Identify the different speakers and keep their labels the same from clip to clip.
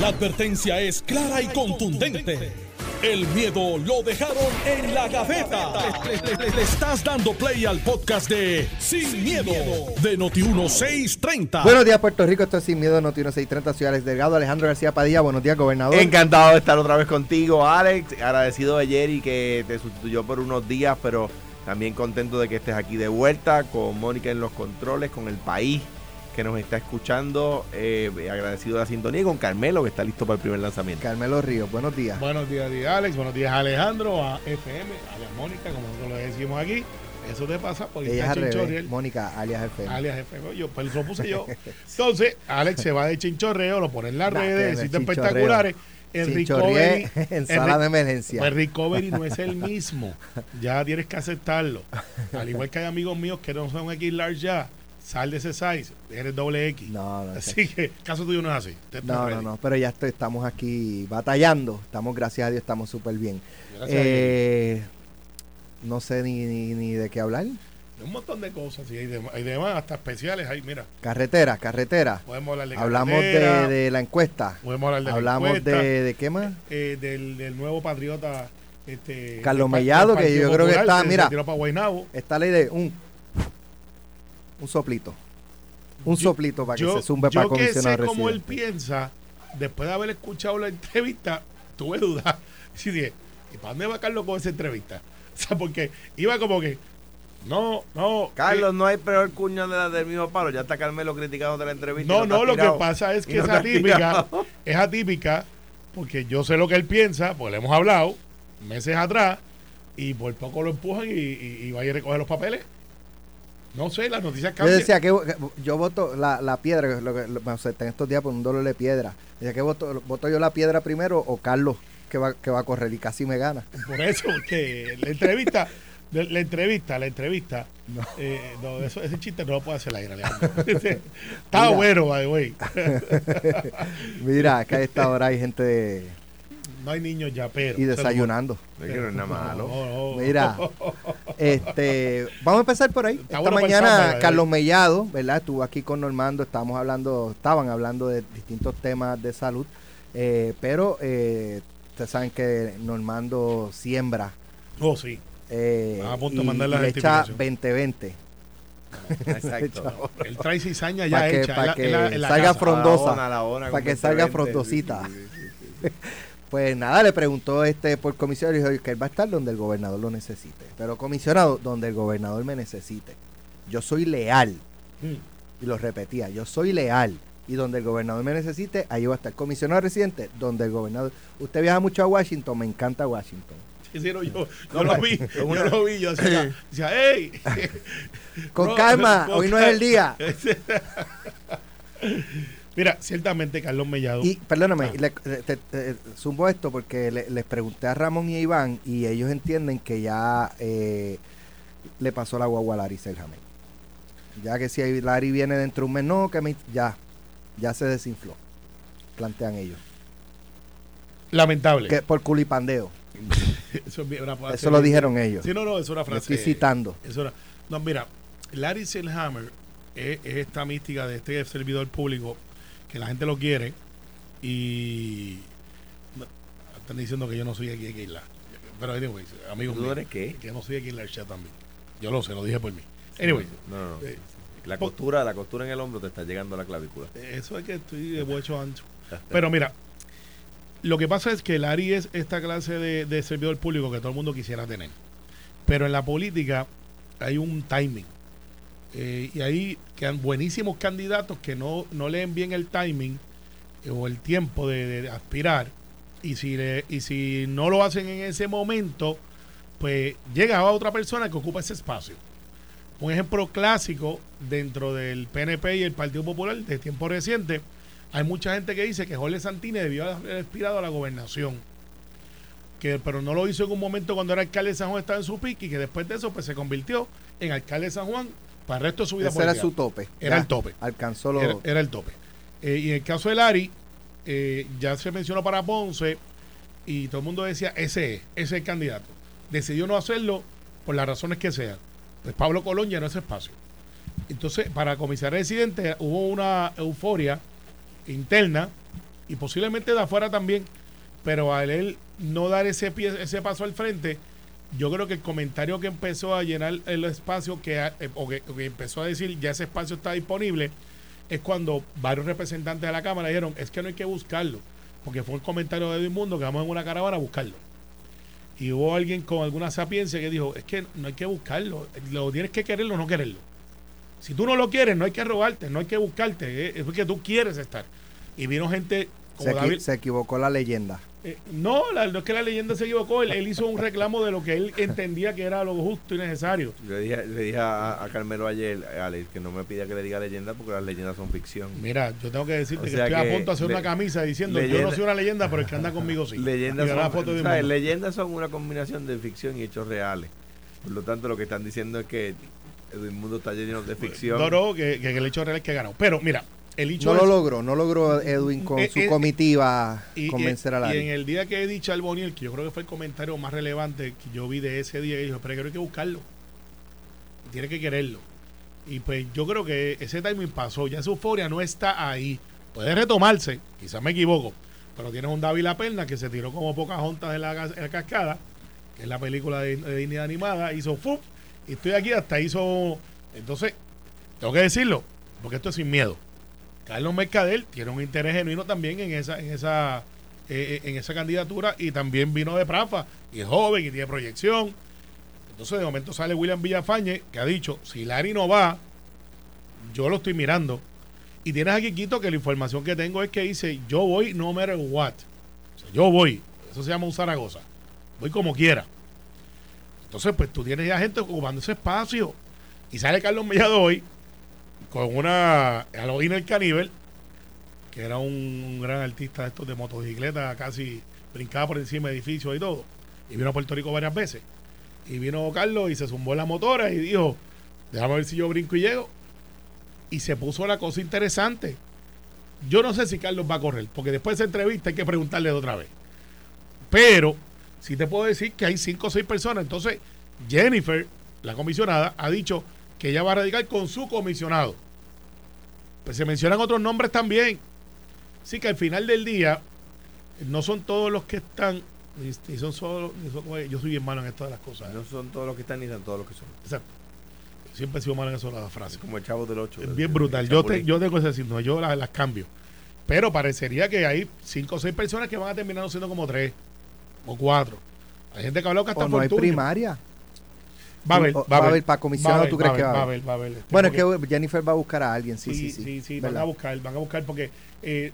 Speaker 1: La advertencia es clara y contundente. El miedo lo dejaron en la gaveta. Le, le- le- le estás dando play al podcast de Sin, miedo, de Noti1630.
Speaker 2: Buenos días, Puerto Rico. Esto es Sin Miedo, Noti 630, Ciudad Alex Delgado, Alejandro García Padilla. Buenos días, gobernador.
Speaker 3: Encantado de estar otra vez contigo, Alex. Agradecido de Jerry que te sustituyó por unos días, pero también contento de que estés aquí de vuelta con Mónica en los controles, con el país que nos está escuchando. eh, agradecido de la sintonía y con Carmelo que está listo para el primer lanzamiento.
Speaker 2: Carmelo Ríos, buenos días.
Speaker 4: Buenos días, Alex. Buenos días, a Alejandro, a FM, a Mónica, como nosotros le decimos aquí. Eso te pasa por
Speaker 2: Ella es
Speaker 4: irte a
Speaker 2: al revés.
Speaker 4: Chinchorreo.
Speaker 2: Mónica, alias FM.
Speaker 4: alias FM. Yo, pues lo puse yo. Entonces, Alex se va de chinchorreo, lo pone en las
Speaker 2: Nah,
Speaker 4: redes, sitios espectaculares. El recovery.
Speaker 2: en
Speaker 4: el
Speaker 2: sala de emergencia.
Speaker 4: Pues recovery no es el mismo. Ya tienes que aceptarlo. Al igual que hay amigos míos que no son X large ya, sal de ese size, eres doble X.
Speaker 2: No, no,
Speaker 4: Así que, caso tuyo no es así.
Speaker 2: No, no, no, pero ya estoy- estamos aquí batallando. Estamos, gracias a Dios, estamos súper bien. Eh, no sé ni, ni, ni de qué hablar.
Speaker 4: Un montón de cosas, y hay, dem- hay demás, hasta especiales. Ahí, mira,
Speaker 2: Carretera, carretera.
Speaker 4: podemos hablar de
Speaker 2: Hablamos
Speaker 4: carretera,
Speaker 2: de, de la encuesta.
Speaker 4: podemos hablar de la
Speaker 2: Hablamos
Speaker 4: encuesta,
Speaker 2: de, de qué más.
Speaker 4: eh, del, del nuevo patriota este,
Speaker 2: Carlos Mellado, que yo creo que está, mira. Esta ley de un, un soplito. Un
Speaker 4: Yo-
Speaker 2: soplito para que
Speaker 4: yo,
Speaker 2: se zumbe
Speaker 4: yo
Speaker 2: para
Speaker 4: que sé
Speaker 2: comisionado
Speaker 4: cómo él piensa, después de haber escuchado la entrevista, tuve dudas. Y dije, ¿y para dónde va Carlos con esa entrevista? O sea, porque iba como que, no, no.
Speaker 3: Carlos,
Speaker 4: eh,
Speaker 3: no hay peor cuña de la del mismo palo. Ya está Carmelo criticando de la entrevista.
Speaker 4: no, no, lo que pasa es que
Speaker 3: no
Speaker 4: es atípica, es atípica, porque yo sé lo que él piensa, pues le hemos hablado meses atrás, y por poco lo empujan y, y, y va a ir a recoger los papeles. No sé, las noticias
Speaker 2: Yo
Speaker 4: cambian.
Speaker 2: decía que yo voto la, la piedra, lo que lo- me acepté en estos días por un dolor de piedra. Decía que voto, voto yo la piedra primero o Carlos que va, que va a correr y casi me gana.
Speaker 4: Por eso, que la entrevista, la, la entrevista, la entrevista, eh, no, eso, ese chiste no lo puede hacer la aire. Está
Speaker 2: Mira.
Speaker 4: bueno, by the way.
Speaker 2: Mira, que a esta hora hay gente de-
Speaker 4: No hay niños ya, pero.
Speaker 2: y desayunando.
Speaker 3: Es que no es nada malo.
Speaker 4: No, no.
Speaker 2: Mira, este, vamos a empezar por ahí.
Speaker 4: Está
Speaker 2: Esta
Speaker 4: bueno para
Speaker 2: mañana Carlos Mellado, ¿verdad? Estuvo aquí con Normando, estábamos hablando, estaban hablando de distintos temas de salud, eh, pero eh, ustedes saben que Normando siembra
Speaker 4: Oh, sí.
Speaker 2: eh,
Speaker 4: a punto de
Speaker 2: y-
Speaker 4: mandar la
Speaker 2: y le echa
Speaker 4: certificación.
Speaker 2: 20-20
Speaker 3: Exacto.
Speaker 4: Él trae cizaña ya
Speaker 2: para que,
Speaker 4: hecha.
Speaker 2: pa'
Speaker 4: en la-
Speaker 2: que
Speaker 4: la- la
Speaker 2: salga
Speaker 4: casa.
Speaker 2: frondosa. Para que salga
Speaker 3: 20.
Speaker 2: frondosita. Pues nada, le preguntó este por comisionado y dijo que él va a estar donde el gobernador lo necesite. Pero comisionado, donde el gobernador me necesite. Yo soy leal.
Speaker 4: Mm.
Speaker 2: Y lo repetía, yo soy leal. Y donde el gobernador me necesite, ahí va a estar. Comisionado residente, donde el gobernador... Usted viaja mucho a Washington, me encanta Washington.
Speaker 4: Sí, sí, no, yo, yo lo vi, yo lo vi, yo decía, decía hey.
Speaker 2: Con calma, hoy no es el día.
Speaker 4: Mira, ciertamente Carlos Mellado.
Speaker 2: Y perdóname,
Speaker 4: Ah.
Speaker 2: le, te- te- zumbo esto porque le- les pregunté a Ramón y a Iván y ellos entienden que ya eh, le pasó la guagua a Larry Selhammer. Ya que si Larry viene dentro de un mes, no, que me, ya, ya se desinfló. Plantean ellos.
Speaker 4: Lamentable.
Speaker 2: Que por culipandeo.
Speaker 4: Eso, es bien- una frase
Speaker 2: Eso lo dijeron ellos.
Speaker 4: Sí, no, no, es una frase.
Speaker 2: estoy citando.
Speaker 4: es una- no, mira, Larry Selhammer es, es esta mística de este servidor público que la gente lo quiere y están diciendo que yo no soy aquí Isla. Pero anyways, amigos
Speaker 3: ¿Tú
Speaker 4: míos,
Speaker 3: eres qué?
Speaker 4: que no soy aquí en la chat también. Yo lo sé, lo dije por mí. Anyway,
Speaker 3: No, no, no.
Speaker 4: eh,
Speaker 3: La costura, la costura en el hombro te está llegando a la clavícula.
Speaker 4: Eso es que estoy de huecho ancho. Pero mira, lo que pasa es que Larry es esta clase de, de servidor público que todo el mundo quisiera tener. Pero en la política hay un timing. Eh, y ahí quedan buenísimos candidatos que no, no leen bien el timing eh, o el tiempo de, aspirar. Y si, y si no lo hacen en ese momento, pues llega otra persona que ocupa ese espacio. Un ejemplo clásico dentro del PNP y el Partido Popular de tiempo reciente, hay mucha gente que dice que Jorge Santini debió haber aspirado a la gobernación. Que, pero no lo hizo en un momento cuando era alcalde de San Juan, estaba en su pique, y que después de eso pues se convirtió en alcalde de San Juan para el resto de su vida
Speaker 2: Ese era su tope.
Speaker 4: Era
Speaker 2: Ya,
Speaker 4: el tope.
Speaker 2: Alcanzó lo.
Speaker 4: Era, era el tope. Eh, y en el caso de Lari, eh, ya se mencionó para Ponce y todo el mundo decía, ese es, ese es el candidato. Decidió no hacerlo por las razones que sean. Pues Pablo Colón llenó ese espacio. Entonces, para comisario residente hubo una euforia interna y posiblemente de afuera también, pero al él no dar ese, pie, ese paso al frente, yo creo que el comentario que empezó a llenar el espacio, que, eh, o que, que empezó a decir ya ese espacio está disponible, es cuando varios representantes de la Cámara dijeron, es que no hay que buscarlo, porque fue un comentario de Edwin Mundo que vamos en una caravana a buscarlo. Y hubo alguien con alguna sapiencia que dijo, es que no hay que buscarlo, lo tienes que quererlo o no quererlo. Si tú no lo quieres, no hay que robarte, no hay que buscarte, es porque tú quieres estar. Y vino gente como
Speaker 2: Se, equi-
Speaker 4: David.
Speaker 2: se equivocó la leyenda.
Speaker 4: eh, no, la- no es que la leyenda se equivocó, él, él hizo un reclamo de lo que él entendía que era lo justo y necesario.
Speaker 3: Le dije, le dije a, a Carmelo ayer, Alex, que no me pida que le diga leyenda porque las leyendas son ficción.
Speaker 4: Mira, yo tengo que decirte
Speaker 3: O
Speaker 4: que estoy
Speaker 3: que
Speaker 4: a punto de hacer
Speaker 3: le-
Speaker 4: una camisa diciendo yo
Speaker 3: leyenda-
Speaker 4: no soy una leyenda, pero el que anda conmigo sí.
Speaker 3: Leyendas son, leyendas son una combinación de ficción y hechos reales. Por lo tanto, lo que están diciendo es que el mundo está lleno de ficción.
Speaker 4: No, no, que, que el hecho real es que ganó. Pero mira, el hecho
Speaker 2: No
Speaker 4: es,
Speaker 2: lo logró, no logró Edwin con
Speaker 4: Eh,
Speaker 2: su
Speaker 4: eh,
Speaker 2: comitiva
Speaker 4: y,
Speaker 2: convencer
Speaker 4: y-
Speaker 2: a
Speaker 4: y
Speaker 2: Larry.
Speaker 4: en el día que he dicho al Boniel, que yo creo que fue el comentario más relevante que yo vi de ese día, que dijo, pero creo que hay que buscarlo. Tiene que quererlo. Y pues yo creo que ese timing pasó. Ya esa euforia no está ahí. Puede retomarse, quizás me equivoco. Pero tienes un David La Perna que se tiró como pocas juntas en la, la cascada, que es la película de, de Disney animada, hizo ¡fum! Y estoy aquí, hasta hizo. Entonces, tengo que decirlo, porque esto es sin miedo. Carlos Mercader tiene un interés genuino también en esa, en esa, eh, en esa candidatura y también vino de Prafa y es joven y tiene proyección. Entonces de momento sale William Villafañe que ha dicho, si Larry no va, yo lo estoy mirando. Y tienes aquí Quito que la información que tengo es que dice, yo voy no matter what. Yo voy. Eso se llama un Zaragoza. Voy como quiera. Entonces, pues tú tienes ya gente ocupando ese espacio. Y sale Carlos Mellado hoy con una Halloween el Caníbal, que era un gran artista de estos de motocicleta, casi brincaba por encima de edificios y todo. Y vino a Puerto Rico varias veces. Y vino Carlos y se zumbó en la motora y dijo, déjame ver si yo brinco y llego. Y se puso la cosa interesante. Yo no sé si Carlos va a correr, porque después de esa entrevista hay que preguntarle de otra vez. Pero sí te puedo decir que hay cinco o seis personas. Entonces, Jennifer, la comisionada, ha dicho que ella va a radicar con su comisionado. Pues se mencionan otros nombres también. Así que al final del día, no son todos los que están. y son solo, y son- yo soy bien malo en esto de las cosas. ¿eh?
Speaker 3: No son todos los que están ni son todos los que son.
Speaker 4: Exacto. Siempre he sido malo en eso de las frases.
Speaker 3: Es como el chavo del 8.
Speaker 4: Es bien brutal. Yo, te- yo tengo ese signo, yo las, las cambio. Pero parecería que hay cinco o seis personas que van a terminar siendo como tres o cuatro. Hay gente que ha hablado que hasta
Speaker 2: o no hay primaria.
Speaker 4: Va a haber,
Speaker 2: O-
Speaker 4: va a haber.
Speaker 2: para comisionado, ¿tú crees que va a
Speaker 4: haber? Va a.
Speaker 2: Bueno, es que Jennifer va a buscar a alguien, sí, sí, sí.
Speaker 4: sí, sí, van a buscar, van a buscar porque eh,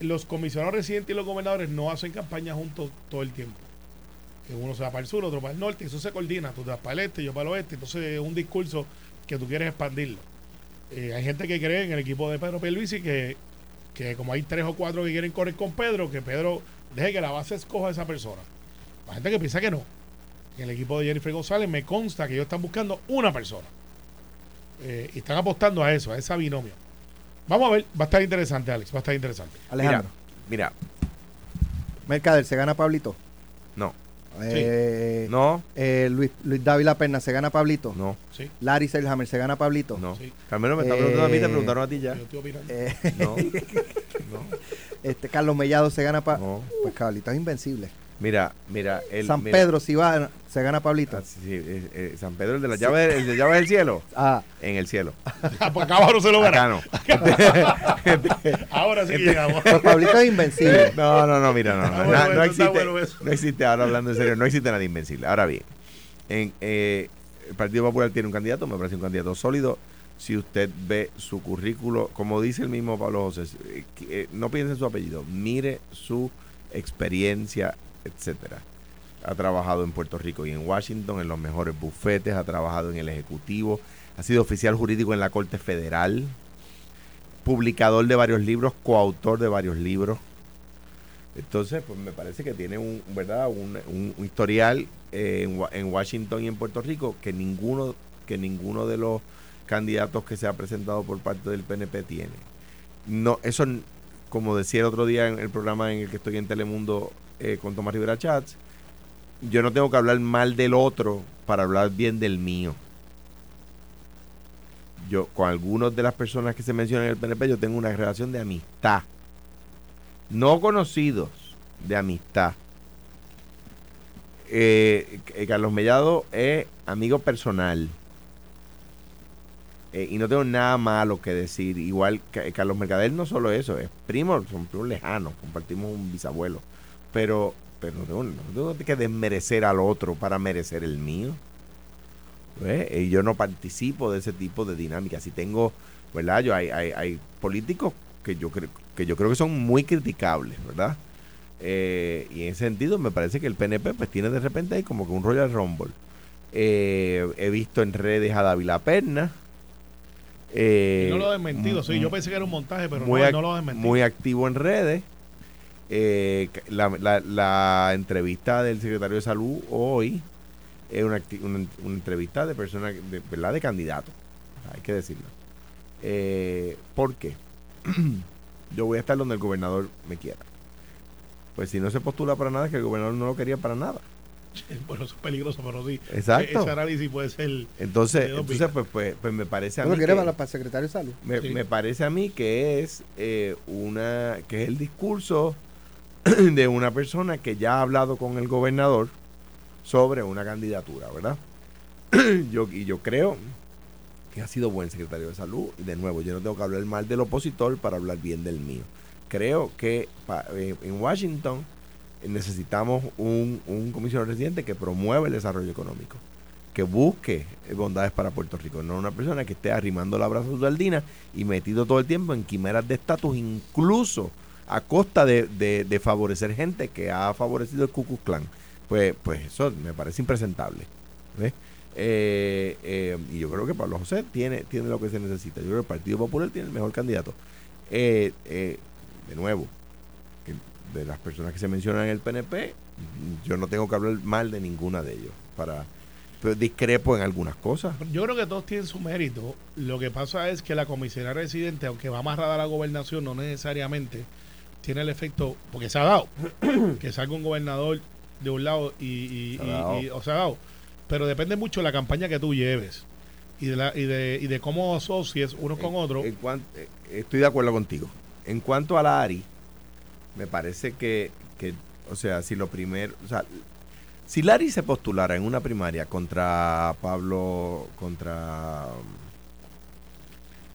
Speaker 4: los comisionados residentes y los gobernadores no hacen campaña juntos todo el tiempo. Que uno se va para el sur, otro para el norte, y eso se coordina. Tú te vas para el este, yo para el oeste. Entonces es un discurso que tú quieres expandirlo. Eh, hay gente que cree en el equipo de Pedro Pierluisi que, que como hay tres o cuatro que quieren correr con Pedro, que Pedro deje que la base escoja a esa persona. Hay gente que piensa que no. En el equipo de Jennifer González me consta que ellos están buscando una persona. Eh, y están apostando a eso, a esa binomio. Vamos a ver, va a estar interesante, Alex, va a estar interesante.
Speaker 2: Alejandro,
Speaker 3: Mira,
Speaker 2: Mercader, ¿se gana Pablito?
Speaker 3: no,
Speaker 2: Eh,
Speaker 3: no,
Speaker 2: eh, Luis, Luis Dávila Perna, ¿se gana Pablito?
Speaker 3: no,
Speaker 4: Sí,
Speaker 2: Larry Selhammer, ¿se gana Pablito?
Speaker 3: no.
Speaker 4: Sí.
Speaker 3: Carmelo me está preguntando a mí, te preguntaron a ti ya.
Speaker 4: yo estoy opinando.
Speaker 2: Eh,
Speaker 3: No, no,
Speaker 2: este, Carlos Mellado, ¿se gana Pablito?
Speaker 3: no.
Speaker 2: Pues Pablito es invencible.
Speaker 3: Mira, mira. El,
Speaker 2: San
Speaker 3: mira-
Speaker 2: Pedro, si va, ¿se gana Pablito?
Speaker 3: Ah, sí, sí, eh, eh, San Pedro, el de las llaves, el de llaves del cielo.
Speaker 2: Ah,
Speaker 3: En el cielo.
Speaker 4: Ah, pues acá abajo no se lo
Speaker 3: Acá
Speaker 4: gana.
Speaker 3: no.
Speaker 4: Ahora sí que llegamos.
Speaker 2: pues Pablito es invencible.
Speaker 3: No, no, no, mira, no, no, no,
Speaker 4: bueno,
Speaker 3: no existe,
Speaker 4: bueno eso.
Speaker 3: no existe, ahora hablando en serio, no existe nada invencible. Ahora bien, en, eh, el Partido Popular tiene un candidato, me parece un candidato sólido. Si usted ve su currículo, como dice el mismo Pablo José, eh, eh, no piense en su apellido, mire su experiencia, etcétera. Ha trabajado en Puerto Rico y en Washington, en los mejores bufetes, ha trabajado en el Ejecutivo, ha sido oficial jurídico en la Corte Federal, publicador de varios libros, coautor de varios libros. Entonces, pues me parece que tiene un, ¿verdad? un, un- historial eh, en, Wa- en Washington y en Puerto Rico que ninguno, que ninguno de los candidatos que se ha presentado por parte del PNP tiene. No, eso, como decía el otro día en el programa en el que estoy en Telemundo eh, con Tomás Rivera Chats, yo no tengo que hablar mal del otro para hablar bien del mío. Yo, con algunas de las personas que se mencionan en el PNP, yo tengo una relación de amistad no conocidos de amistad. Eh, eh, Carlos Mellado es amigo personal. Y no tengo nada malo que decir. Igual Carlos Mercader no solo eso, es primo, son primos lejanos, compartimos un bisabuelo. Pero, pero no, tengo, no tengo que desmerecer al otro para merecer el mío. ¿Ves? Y yo no participo de ese tipo de dinámica. Si tengo, ¿verdad? Yo hay, hay, hay políticos que yo creo que yo creo que son muy criticables, ¿verdad? Eh, y en ese sentido me parece que el PNP pues tiene de repente ahí como que un Royal Rumble. Eh, he visto en redes a Dávila Perna.
Speaker 4: Eh, no lo ha desmentido, sí, yo pensé que era un montaje, pero
Speaker 3: muy
Speaker 4: no, no lo ha desmentido.
Speaker 3: Muy activo en redes. Eh, la, la- la entrevista del secretario de salud hoy es una, una- una entrevista de personas, de, ¿verdad? De candidatos, hay que decirlo. Eh, ¿Por qué? Yo voy a estar donde el gobernador me quiera. Pues si no se postula para nada, es que el gobernador no lo quería para nada.
Speaker 4: Bueno, eso es peligroso, pero sí.
Speaker 3: Exacto.
Speaker 4: Ese análisis puede ser.
Speaker 3: Entonces, entonces pues, pues, pues me parece a
Speaker 2: ¿Tú
Speaker 3: mí que-
Speaker 2: para, para el secretario de salud?
Speaker 3: me,
Speaker 4: Sí.
Speaker 3: me parece a mí que es eh, una que es el discurso de una persona que ya ha hablado con el gobernador sobre una candidatura, ¿verdad? yo y yo creo que ha sido buen secretario de salud y de nuevo yo no tengo que hablar mal del opositor para hablar bien del mío. Creo que eh, en Washington necesitamos un, un comisionado residente que promueva el desarrollo económico que busque bondades para Puerto Rico, no una persona que esté arrimando la brazo sardina y metido todo el tiempo en quimeras de estatus, incluso a costa de, de- favorecer gente que ha favorecido el Ku Klux Klan. Pues, pues eso me parece impresentable. ¿ves? Eh, eh, y yo creo que Pablo José tiene, tiene lo que se necesita. Yo creo que el Partido Popular tiene el mejor candidato. Eh, eh, de nuevo, de las personas que se mencionan en el PNP, yo no tengo que hablar mal de ninguna de ellos. Para, pero discrepo en algunas cosas.
Speaker 4: Yo creo que todos tienen su mérito. Lo que pasa es que la comisaría residente, aunque va amarrada a la gobernación, no necesariamente tiene el efecto, porque se ha dado, que salga un gobernador de un lado y, y-
Speaker 3: Se ha
Speaker 4: y-
Speaker 3: dado.
Speaker 4: y- o se ha dado. Pero depende mucho de la campaña que tú lleves y de, la, y de, y de cómo asocies unos con
Speaker 3: En-
Speaker 4: otros.
Speaker 3: en cuan- eh, estoy de acuerdo contigo. En cuanto a la ARI, me parece que, que, o sea, si lo primero, o sea, si Lari se postulara en una primaria contra Pablo, contra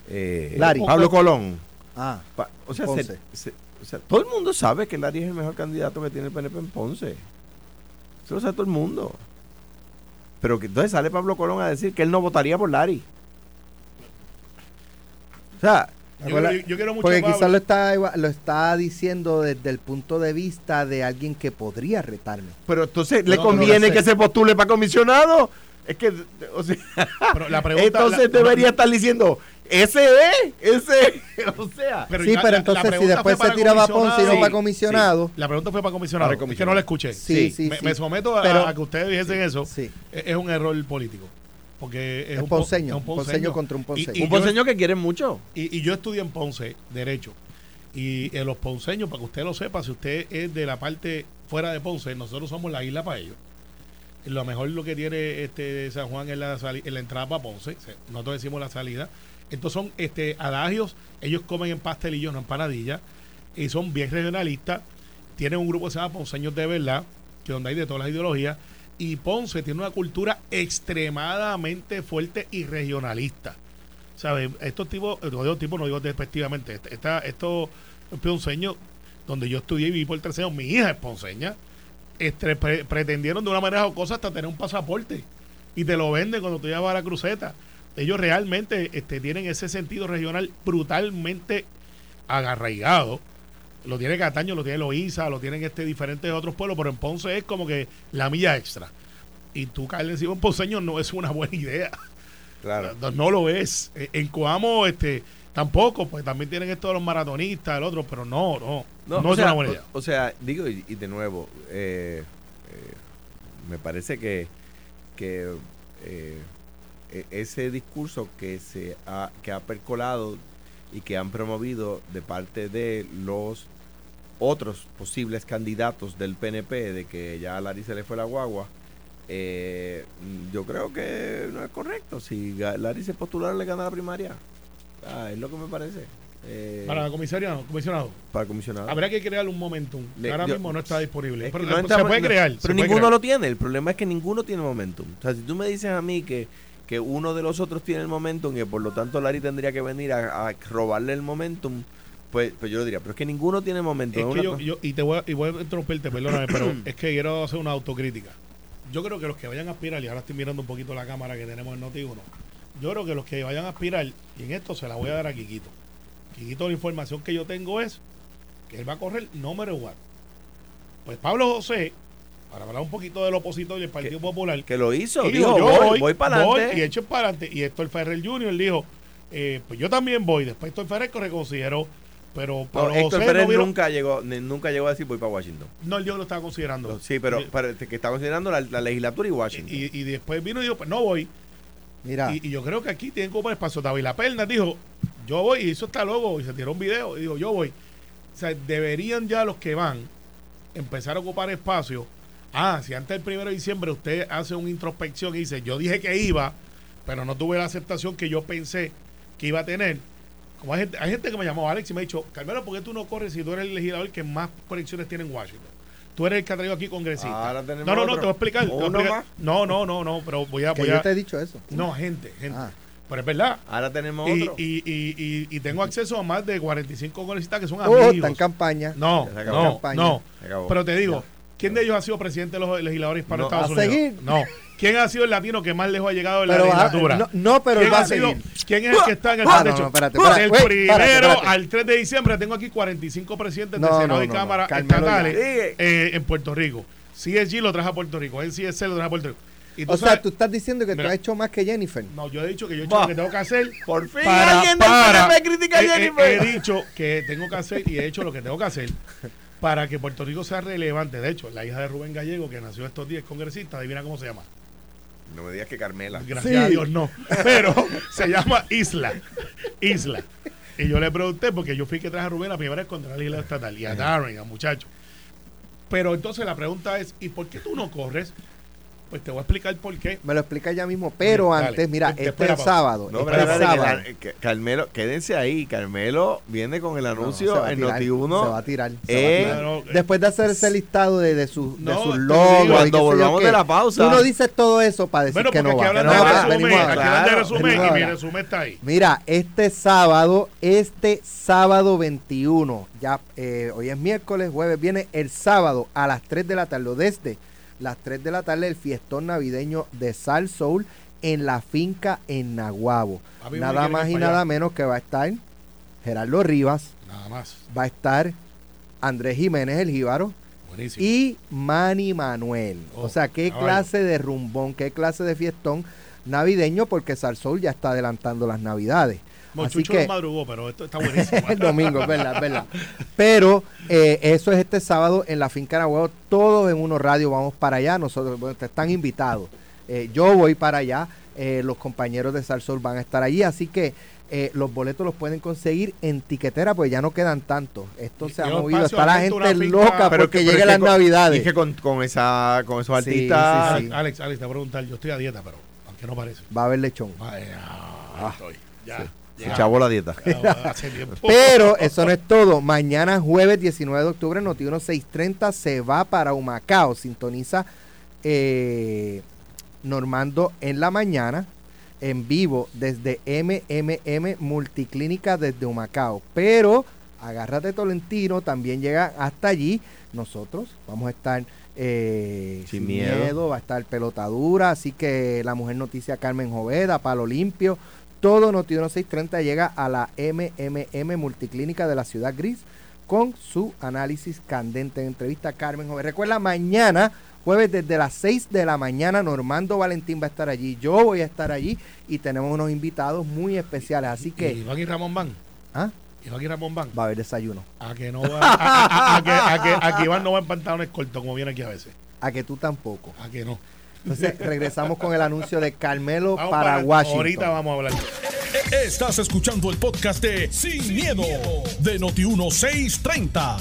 Speaker 3: eh,
Speaker 2: Lari.
Speaker 3: Pablo Colón,
Speaker 2: Ah,
Speaker 3: pa- o, sea,
Speaker 2: Ponce.
Speaker 3: se- se- o sea, todo el mundo sabe que Lari es el mejor candidato que tiene el PNP en Ponce. Eso lo sabe todo el mundo. Pero que entonces sale Pablo Colón a decir que él no votaría por Lari. O sea,
Speaker 4: Yo,
Speaker 2: Acuerda-
Speaker 4: yo- yo quiero mucho
Speaker 2: porque quizás lo está, lo está diciendo desde el punto de vista de alguien que podría retarme.
Speaker 3: Pero entonces le
Speaker 4: No,
Speaker 3: conviene
Speaker 2: no
Speaker 3: que se postule para comisionado. Es que, o sea,
Speaker 4: Pero la pregunta,
Speaker 3: entonces
Speaker 4: la-
Speaker 3: debería estar diciendo, ese es, ese, o sea.
Speaker 4: Pero
Speaker 2: sí,
Speaker 4: ya
Speaker 2: pero entonces si después se
Speaker 4: para
Speaker 2: tira para Ponce y no
Speaker 4: comisionado.
Speaker 2: para comisionado,
Speaker 4: La pregunta fue para comisionado.
Speaker 3: Para
Speaker 4: Es que no la escuché.
Speaker 2: Sí, sí,
Speaker 4: me,
Speaker 2: sí.
Speaker 4: me someto a,
Speaker 2: Pero-
Speaker 4: a que ustedes dijesen eso.
Speaker 2: sí.
Speaker 4: Es un error político. Porque es,
Speaker 2: Es
Speaker 4: un po-
Speaker 2: ponceño,
Speaker 4: es un
Speaker 2: ponceño contra un ponceño.
Speaker 4: Y, y
Speaker 3: un
Speaker 4: yo,
Speaker 3: ponceño que quieren mucho.
Speaker 4: y- y yo estudié en Ponce, Derecho. Y en los ponceños, para que usted lo sepa, si usted es de la parte fuera de Ponce, nosotros somos la isla para ellos. Y Lo mejor lo que tiene este San Juan es la, sali- es la entrada para Ponce. Nosotros decimos la salida. Entonces son este, adagios. Ellos comen en pastelillos, no empanadillas. Y son bien regionalistas. Tienen un grupo que se llama Ponceños de Verdad, que donde hay de todas las ideologías. Y Ponce tiene una cultura extremadamente fuerte y regionalista. ¿Sabes? Estos tipos, eh, no digo tipos, no digo despectivamente. Esta, esta- estos ponceños, donde yo estudié y viví por tercer año, mi hija es ponceña, este, pre- pretendieron de una manera jocosa hasta tener un pasaporte y te lo venden cuando tú llevas a la cruceta. Ellos realmente este, tienen ese sentido regional brutalmente agarraigado. Lo tiene Cataño, lo tiene Loíza, lo tienen este diferentes otros pueblos, pero en Ponce es como que la milla extra. Y tú caerle encima un ponceño no es una buena idea.
Speaker 3: Claro.
Speaker 4: No, no lo es. Eh, En Coamo, este, tampoco, pues también tienen esto de los maratonistas, el otro, pero no, no. No,
Speaker 3: o
Speaker 4: es
Speaker 3: sea,
Speaker 4: una buena idea.
Speaker 3: O, o sea, digo, y, y de nuevo, eh, eh, me parece que, que eh, e- ese discurso que se ha, que ha percolado y que han promovido de parte de los otros posibles candidatos del PNP de que ya a Larry se le fue la guagua, eh, yo creo que no es correcto. Si Larry se postulara le gana la primaria. Ah, es lo que me parece. eh,
Speaker 4: Para la comisaría, comisionado.
Speaker 3: para comisionado.
Speaker 4: Habrá que crear un momentum.
Speaker 3: Le-
Speaker 4: ahora
Speaker 3: yo-
Speaker 4: mismo no está disponible.
Speaker 3: Es que
Speaker 4: Pero
Speaker 3: no
Speaker 4: se puede
Speaker 3: no-
Speaker 4: crear.
Speaker 3: Pero ninguno
Speaker 4: crear.
Speaker 3: lo tiene. El problema es que ninguno tiene momentum. O sea, si tú me dices a mí que, que uno de los otros tiene el momentum y que por lo tanto Larry tendría que venir a, a robarle el momentum, pues, pues yo lo diría. Pero es que ninguno tiene momentum.
Speaker 4: Es
Speaker 3: Es
Speaker 4: que
Speaker 3: una
Speaker 4: yo,
Speaker 3: cosa-
Speaker 4: yo- y te voy a, y voy a interrumpirte, perdóname, pero es que quiero hacer una autocrítica. Yo creo que los que vayan a aspirar, y ahora estoy mirando un poquito la cámara que tenemos en Noti1, yo creo que los que vayan a aspirar, y en esto se la voy a dar a Quiquito. Quiquito, la información que yo tengo es que él va a correr número one. Pues Pablo José, para hablar un poquito del opositor y el Partido Popular,
Speaker 3: que lo hizo.
Speaker 4: y
Speaker 3: Dijo,
Speaker 4: dijo, yo
Speaker 3: voy,
Speaker 4: voy,
Speaker 3: voy para adelante.
Speaker 4: y echo para adelante. Y Héctor Ferrer Jr. dijo, eh, pues yo también voy. Después Héctor Ferrer que reconsideró, pero
Speaker 3: No,
Speaker 4: Pablo
Speaker 3: Héctor Pérez
Speaker 4: no,
Speaker 3: nunca llegó, nunca llegó a decir voy para Washington.
Speaker 4: no, él yo lo estaba considerando.
Speaker 3: Sí, pero
Speaker 4: Y-
Speaker 3: para- que está considerando la, la legislatura y Washington.
Speaker 4: y, y después vino y dijo, pues no voy.
Speaker 2: Mira,
Speaker 4: Y, y yo creo que aquí tienen que ocupar espacio. David La Perna dijo, yo voy, y eso está loco, y se tiró un video, y dijo, yo voy. O sea, deberían ya los que van empezar a ocupar espacio. Ah, si antes del primero de diciembre usted hace una introspección y dice, yo dije que iba, pero no tuve la aceptación que yo pensé que iba a tener. Como hay gente, hay gente que me llamó Alex y me ha dicho, Carmelo, ¿por qué tú no corres si tú eres el legislador que más conexiones tiene en Washington? Tú eres el que ha traído aquí congresista.
Speaker 3: Ahora tenemos
Speaker 4: no, no, no,
Speaker 3: otro.
Speaker 4: te voy a explicar. voy a
Speaker 3: Uno
Speaker 4: explicar.
Speaker 3: más.
Speaker 4: No, no, no, no, pero voy a...
Speaker 2: que
Speaker 4: Voy
Speaker 2: yo
Speaker 4: a
Speaker 2: te he dicho eso.
Speaker 4: no, gente, gente.
Speaker 2: Ah.
Speaker 4: Pero es verdad.
Speaker 3: Ahora tenemos
Speaker 4: Y,
Speaker 3: otro.
Speaker 4: y, y, y, y tengo acceso a más de 45 congresistas que son
Speaker 2: Oh, está en
Speaker 4: amigos.
Speaker 2: campaña.
Speaker 4: No, no,
Speaker 2: Campaña.
Speaker 4: no. Pero te digo, ¿quién de ellos ha sido presidente de los legisladores hispanos de
Speaker 3: No.
Speaker 4: Estados
Speaker 2: ¿A
Speaker 4: Unidos?
Speaker 2: seguir?
Speaker 4: No. ¿Quién ha sido el latino que más lejos ha llegado en la legislatura?
Speaker 2: no, no, pero él
Speaker 4: ¿Quién
Speaker 2: va
Speaker 4: ha
Speaker 2: a
Speaker 4: sido-
Speaker 2: seguir.
Speaker 4: ¿Quién es el que está en el
Speaker 2: Ah,
Speaker 4: de
Speaker 2: no, espérate, espérate.
Speaker 4: Del primero
Speaker 2: espérate, espérate.
Speaker 4: al 3 de diciembre tengo aquí 45 presidentes
Speaker 2: No,
Speaker 4: de
Speaker 2: no,
Speaker 4: Senado y
Speaker 2: no,
Speaker 4: Cámara estatales
Speaker 3: Sigue.
Speaker 4: eh, en Puerto Rico. CSG lo traje a Puerto Rico, NCSC lo traje a Puerto Rico. Y
Speaker 2: O sea, tú estás diciendo que tú has hecho más que Jennifer.
Speaker 4: no, yo he dicho que yo he hecho lo que tengo que hacer.
Speaker 3: Por fin
Speaker 4: para,
Speaker 3: alguien
Speaker 4: para-
Speaker 3: PNP critica a
Speaker 4: he- he-
Speaker 3: Jennifer.
Speaker 4: He, dicho que tengo que hacer y he hecho lo que tengo que hacer para que Puerto Rico sea relevante. De hecho, la hija de Rubén Gallego, que nació estos días, es congresista, adivina cómo se llama.
Speaker 3: No me digas que Carmela.
Speaker 4: Gracias
Speaker 2: Sí.
Speaker 4: a Dios, no. Pero se llama Isla. Isla. Y yo le pregunté, porque yo fui que traje a Rubén la primera vez contra la legislatura estatal y a Darren, a muchacho. Pero entonces la pregunta es: ¿y por qué tú no corres? Pues te voy a explicar por qué.
Speaker 2: Me lo explica ya mismo. Pero
Speaker 4: Dale.
Speaker 2: antes, mira, este
Speaker 4: la pausa.
Speaker 2: sábado.
Speaker 3: No,
Speaker 2: este
Speaker 3: pero que
Speaker 2: sábado.
Speaker 3: la- que Carmelo, quédense ahí. Carmelo viene con el
Speaker 2: No, no,
Speaker 3: anuncio
Speaker 2: va a
Speaker 3: en
Speaker 2: tirar,
Speaker 3: Noti1.
Speaker 2: Se va a tirar. se va a
Speaker 3: Eh,
Speaker 2: tirar.
Speaker 4: Eh,
Speaker 2: Después de hacer ese listado de, de, sus- de
Speaker 4: No,
Speaker 2: sus logos.
Speaker 3: cuando volvamos de la pausa.
Speaker 2: Tú no dices todo eso para decir
Speaker 4: bueno,
Speaker 2: que
Speaker 4: porque
Speaker 2: no va. No va,
Speaker 4: resumen,
Speaker 2: venimos
Speaker 4: aquí resumen y mi resumen está ahí.
Speaker 2: Mira, este sábado, este sábado 21, ya eh, hoy es miércoles, jueves, viene el sábado a las 3 de la tarde, o desde las 3 de la tarde, el fiestón navideño de Sal Soul en la finca en Naguabo. Nada más y nada menos que va a estar Gerardo Rivas,
Speaker 4: Nada más.
Speaker 2: va a estar Andrés Jiménez el Jíbaro
Speaker 4: Buenísimo.
Speaker 2: y Manny Manuel.
Speaker 4: Oh,
Speaker 2: o sea, qué
Speaker 4: caballo.
Speaker 2: clase de rumbón, qué clase de fiestón navideño, porque Sal Soul ya está adelantando las navidades. Así
Speaker 4: Mochucho
Speaker 2: que
Speaker 4: no madrugó, pero esto está buenísimo.
Speaker 2: el domingo, es verdad, es verdad. Pero eh, eso es este sábado en la finca Nahuatl. Todos en Uno Radio vamos para allá. Nosotros bueno, te están invitados. Eh, yo voy para allá. eh, los compañeros de Salsol van a estar allí. Así que eh, los boletos los pueden conseguir en tiquetera, pues ya no quedan tantos. Esto se ha
Speaker 4: Y un
Speaker 2: movido. Está la gente loca
Speaker 3: Pero
Speaker 2: porque
Speaker 3: que- pero que
Speaker 2: las
Speaker 3: con-
Speaker 2: navidades.
Speaker 3: Y que con, con, esa, con esos
Speaker 2: Sí,
Speaker 3: artistas.
Speaker 2: sí, sí.
Speaker 4: Alex, Alex, te voy a preguntar, yo estoy a dieta, pero aunque no parece.
Speaker 2: Va a haber lechón.
Speaker 4: Ay, ah, ahí estoy. Ya.
Speaker 3: Se
Speaker 4: ya.
Speaker 3: chavó la dieta.
Speaker 2: Pero eso no es todo. Mañana jueves 19 de octubre, Noti 630 se va para Humacao. Sintoniza eh, Normando en la mañana, en vivo desde MMM Multiclínica desde Humacao. Pero agárrate Tolentino, también llega hasta allí. Nosotros vamos a estar eh,
Speaker 3: Sin miedo.
Speaker 2: va a estar pelotadura. Así que la mujer noticia Carmen Joveda, Palo Limpio. Todo Noti 630 llega a la MMM Multiclínica de la Ciudad Gris con su análisis candente. Entrevista a Carmen Joven. Recuerda, mañana, jueves desde las 6 de la mañana, Normando Valentín va a estar allí. Yo voy a estar allí y tenemos unos invitados muy especiales. Así
Speaker 4: ¿Y
Speaker 2: que
Speaker 4: Iván y Ramón van?
Speaker 2: ¿ah?
Speaker 4: Iván y Ramón van.
Speaker 2: va a haber desayuno.
Speaker 4: A que no va, a, a- a- a que, a que- a que Iván no va en pantalones cortos como viene aquí a veces.
Speaker 2: A que tú tampoco.
Speaker 4: A que no.
Speaker 2: Entonces regresamos con el anuncio de Carmelo
Speaker 4: Vamos
Speaker 2: para,
Speaker 4: para-
Speaker 2: Washington.
Speaker 4: Ahorita vamos a hablar.
Speaker 1: Estás escuchando el podcast de Sin, miedo, de Noti1630.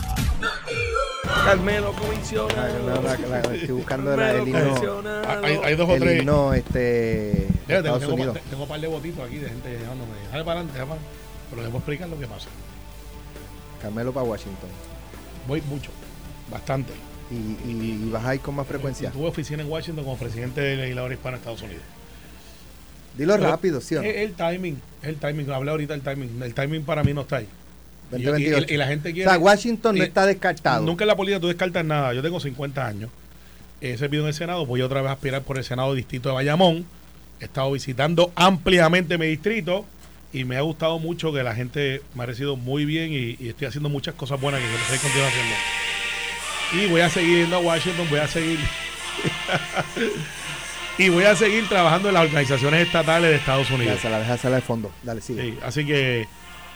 Speaker 3: Carmelo comisionado.
Speaker 2: no, la- la- la- estoy buscando la- el
Speaker 3: Carmelo
Speaker 2: himno,
Speaker 3: comisionado.
Speaker 4: Hay, hay dos o tres.
Speaker 2: himno este, Estados
Speaker 4: tengo,
Speaker 2: Unidos.
Speaker 4: tengo un par de botitos aquí de gente llamándome. Dale para adelante, para pero les voy a explicar lo que pasa.
Speaker 2: Carmelo para Washington.
Speaker 4: Voy mucho, bastante.
Speaker 2: Y, y, y vas a ir con más frecuencia.
Speaker 4: Tuve oficina en Washington como presidente de legislador hispano de Estados Unidos.
Speaker 2: Dilo
Speaker 4: Pero
Speaker 2: rápido, ¿sí o no?
Speaker 4: El timing, es el timing. Hablé ahorita del timing. El timing para mí no está ahí. Y, yo- y-
Speaker 2: 2028.
Speaker 4: y la gente
Speaker 2: o
Speaker 4: quiere.
Speaker 2: sea, Washington no está descartado.
Speaker 4: Nunca en la política tú descartas nada. Yo tengo 50 años. He servido en el Senado. Voy otra vez a aspirar por el Senado Distrito de Bayamón. He estado visitando ampliamente mi distrito. Y me ha gustado mucho que la gente me ha recibido muy bien. Y, y estoy haciendo muchas cosas buenas que estoy continuando haciendo. Y voy a seguir yendo a Washington. Voy a seguir. y voy a seguir trabajando en las organizaciones estatales de Estados Unidos.
Speaker 2: Ya, se la deja hacerla de fondo. Dale, sigue.
Speaker 4: Sí, así que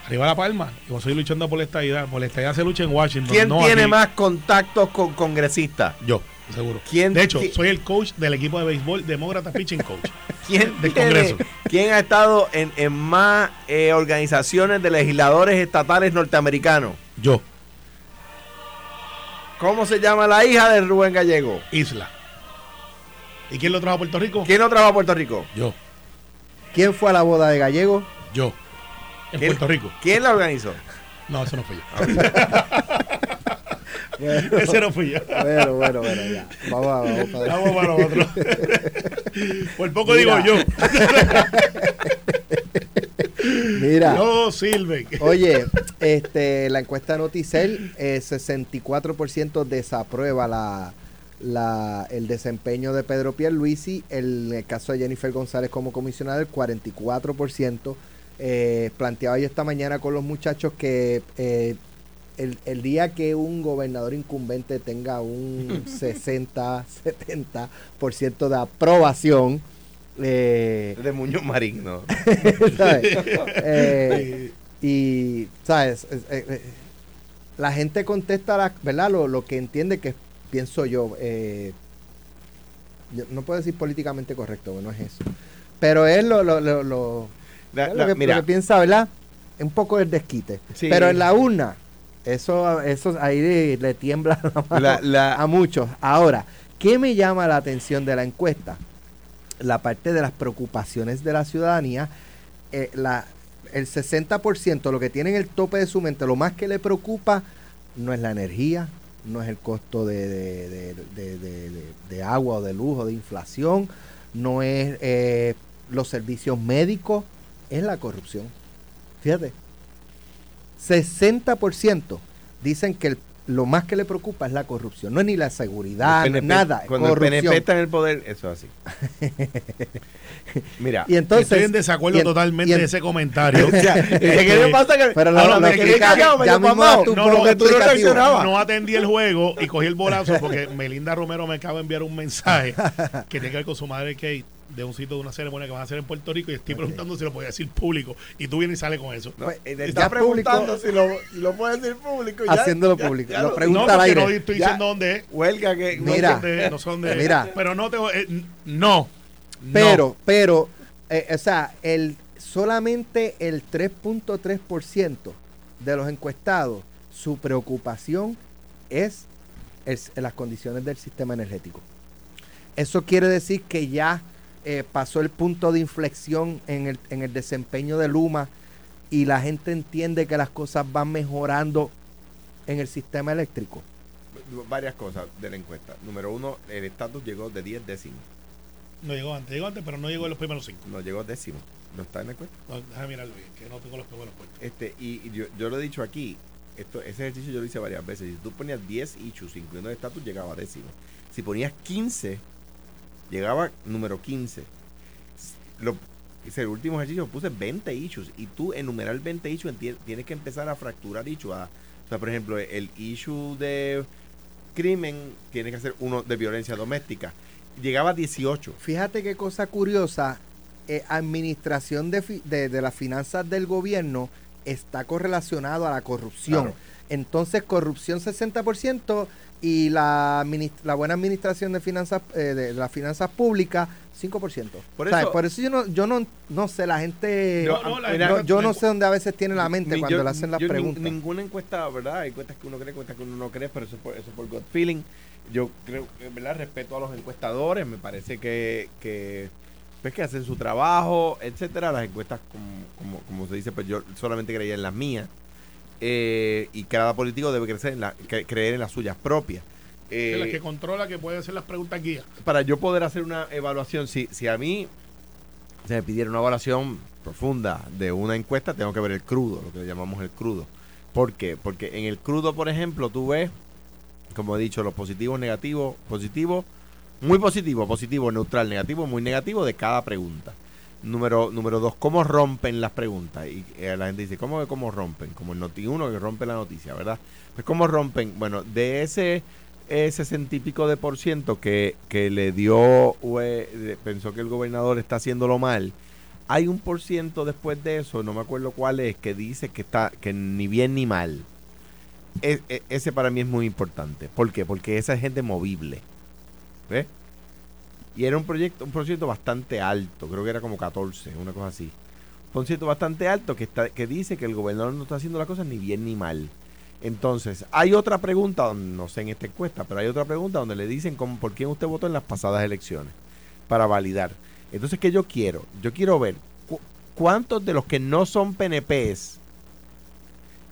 Speaker 4: arriba la palma. Y voy a seguir luchando por la estadidad. Por la estadidad se lucha en Washington.
Speaker 3: ¿Quién
Speaker 4: no
Speaker 3: tiene
Speaker 4: aquí.
Speaker 3: más contactos con congresistas?
Speaker 4: Yo, seguro.
Speaker 3: ¿Quién-
Speaker 4: de hecho,
Speaker 3: quién-
Speaker 4: soy el coach del equipo de béisbol Demócrata Pitching Coach.
Speaker 3: ¿Quién,
Speaker 4: Del
Speaker 3: tiene-
Speaker 4: Congreso.
Speaker 3: ¿Quién ha estado en, en más eh, organizaciones de legisladores estatales norteamericanos?
Speaker 4: Yo,
Speaker 3: ¿Cómo se llama la hija de Rubén Gallego?
Speaker 4: Isla. ¿Y quién lo trajo a Puerto Rico?
Speaker 3: ¿Quién no trabaja a Puerto Rico?
Speaker 4: Yo,
Speaker 2: ¿Quién fue a la boda de Gallego?
Speaker 4: yo. En
Speaker 3: ¿Quién-
Speaker 4: Puerto Rico.
Speaker 3: ¿Quién la organizó?
Speaker 4: No, eso no fui yo.
Speaker 2: Bueno,
Speaker 4: Ese no fui yo.
Speaker 2: bueno, bueno, bueno, ya. Vamos, a- vamos para
Speaker 4: Vamos para otro. Por poco
Speaker 2: Mira.
Speaker 4: digo yo.
Speaker 2: Mira.
Speaker 4: No sirven.
Speaker 2: Oye, este, la encuesta Noticel, eh, 64% desaprueba la, la, el desempeño de Pedro Pierluisi. El, en el caso de Jennifer González como comisionada, el 44%. Eh, planteaba yo esta mañana con los muchachos que eh, el, el día que un gobernador incumbente tenga un 60-70% de aprobación, eh,
Speaker 3: De Muñoz Marín, ¿no?
Speaker 2: ¿sabes? Eh, y, ¿sabes? Eh, la gente contesta, la, ¿verdad? Lo, lo que entiende que pienso yo. eh, yo no puedo decir políticamente correcto, bueno, no es eso. Pero es lo, lo, lo,
Speaker 3: La- la-
Speaker 2: que,
Speaker 3: mira,
Speaker 2: lo que piensa, ¿verdad? Un poco el desquite.
Speaker 3: Sí.
Speaker 2: Pero en la urna, eso, eso ahí le, le tiembla la mano
Speaker 3: la- la-
Speaker 2: a muchos. Ahora, ¿qué me llama la atención de la encuesta? La parte de las preocupaciones de la ciudadanía. eh, la, el 60%, lo que tiene en el tope de su mente, lo más que le preocupa no es la energía, no es el costo de, de- de- agua o de luz o de inflación, no es eh, los servicios médicos, es la corrupción. Fíjate, 60% dicen que el- lo más que le preocupa es la corrupción, no es ni la seguridad,
Speaker 3: PNP
Speaker 2: nada,
Speaker 3: Cuando el
Speaker 2: corrupción.
Speaker 3: PNP está en el poder, eso es así. Mira.
Speaker 2: Y entonces,
Speaker 4: Estoy en desacuerdo
Speaker 2: y en-
Speaker 4: totalmente
Speaker 2: y en-
Speaker 4: de ese comentario.
Speaker 3: o sea, es que le pasa que
Speaker 2: Pero no,
Speaker 4: No. No atendí el juego y cogí el bolazo porque Melinda Romero me acaba de enviar un mensaje que tiene que ver con su madre Kate de un sitio de una ceremonia que van a hacer en Puerto Rico y estoy preguntando si lo podía decir público y tú vienes y sales con eso.
Speaker 3: No, eh, está preguntando si lo, si lo puede decir público. ya-
Speaker 2: Haciéndolo
Speaker 3: ya-
Speaker 2: público.
Speaker 3: ya
Speaker 2: Lo
Speaker 3: lo-
Speaker 2: pregunta
Speaker 4: no,
Speaker 2: al aire.
Speaker 4: no estoy
Speaker 3: Ya.
Speaker 4: diciendo dónde es.
Speaker 3: Huelga que.
Speaker 4: No
Speaker 2: Mira.
Speaker 4: son de- no son de.
Speaker 2: Mira.
Speaker 4: Pero no te. eh, no.
Speaker 2: Pero,
Speaker 4: no.
Speaker 2: pero, eh, o sea, el, solamente el 3.3% de los encuestados, su preocupación es, es las condiciones del sistema energético. Eso quiere decir que ya eh, pasó el punto de inflexión en el, en el desempeño de Luma y la gente entiende que las cosas van mejorando en el sistema eléctrico.
Speaker 3: Varias cosas de la encuesta. Número uno, el estatus llegó de 10 décimos.
Speaker 4: No llegó antes, llegó antes, pero no llegó en los primeros cinco.
Speaker 3: No llegó décimo. No está en la encuesta.
Speaker 4: No, déjame mirarlo bien, que no tengo los primeros puestos.
Speaker 3: Este, y, y yo, yo lo he dicho aquí, esto, ese ejercicio yo lo hice varias veces. Si tú ponías 10 issues, incluyendo el estatus, llegaba a décimo. Si ponías 15, llegaba número 15. Lo, ese último ejercicio puse 20 issues y tú enumerar 20 issues tienes que empezar a fracturar issues. a- o sea, por ejemplo, el issue de crimen tiene que ser uno de violencia doméstica. Llegaba a 18.
Speaker 2: Fíjate qué cosa curiosa, eh, administración de, de las finanzas del gobierno está correlacionado a la corrupción.
Speaker 3: Claro.
Speaker 2: Entonces, corrupción 60% y la, la buena administración de finanzas eh, de, de las finanzas públicas 5%.
Speaker 3: Por
Speaker 2: O sea,
Speaker 3: eso-
Speaker 2: por eso yo no yo no, no sé, la gente
Speaker 3: Yo-
Speaker 4: No, no, la-
Speaker 2: no,
Speaker 3: mira,
Speaker 2: yo no
Speaker 4: la-
Speaker 2: sé dónde a veces tiene la mente
Speaker 3: Ni-
Speaker 2: cuando
Speaker 3: yo-
Speaker 2: le hacen las
Speaker 3: yo
Speaker 2: preguntas.
Speaker 3: ninguna encuesta, ¿verdad? Hay encuestas que uno cree, encuestas que uno no cree, pero eso es por, eso es por gut feeling. Yo creo que, ¿verdad? Respeto a los encuestadores. Me parece que, que pues que hacen su trabajo, etcétera. Las encuestas, como, como, como se dice, pues yo solamente creía en las mías. Eh, y cada político debe crecer en la, cre- creer en las suyas propias. Eh,
Speaker 4: que controla que puede hacer las preguntas guía.
Speaker 3: para yo poder hacer una evaluación, si, si a mí se me pidiera una evaluación profunda de una encuesta, tengo que ver el crudo, lo que le llamamos el crudo. ¿Por qué? Porque en el crudo, por ejemplo, tú ves, como he dicho, los positivos, negativos, positivos, muy positivo, positivo, neutral, negativo, muy negativo de cada pregunta. Número, número dos, cómo rompen las preguntas. Y eh, la gente dice, ¿cómo, cómo rompen? Como el noti uno que rompe la noticia, ¿verdad? Pues cómo rompen, bueno, de ese sesenta y pico de por ciento que, que le dio, pensó que el gobernador está haciéndolo mal, hay un por ciento después de eso, no me acuerdo cuál es, que dice que está, que ni bien ni mal. E- e- ese para mí es muy importante. ¿Por qué? Porque esa es gente movible. ¿Ves? Y era un proyecto, un proyecto bastante alto, creo que era como 14, una cosa así. Un proyecto bastante alto que, está, que dice que el gobernador no está haciendo las cosas ni bien ni mal. Entonces, hay otra pregunta, no sé en esta encuesta, pero hay otra pregunta donde le dicen cómo, por quién usted votó en las pasadas elecciones, para validar. Entonces, ¿qué yo quiero? Yo quiero ver cu- cuántos de los que no son PNPs,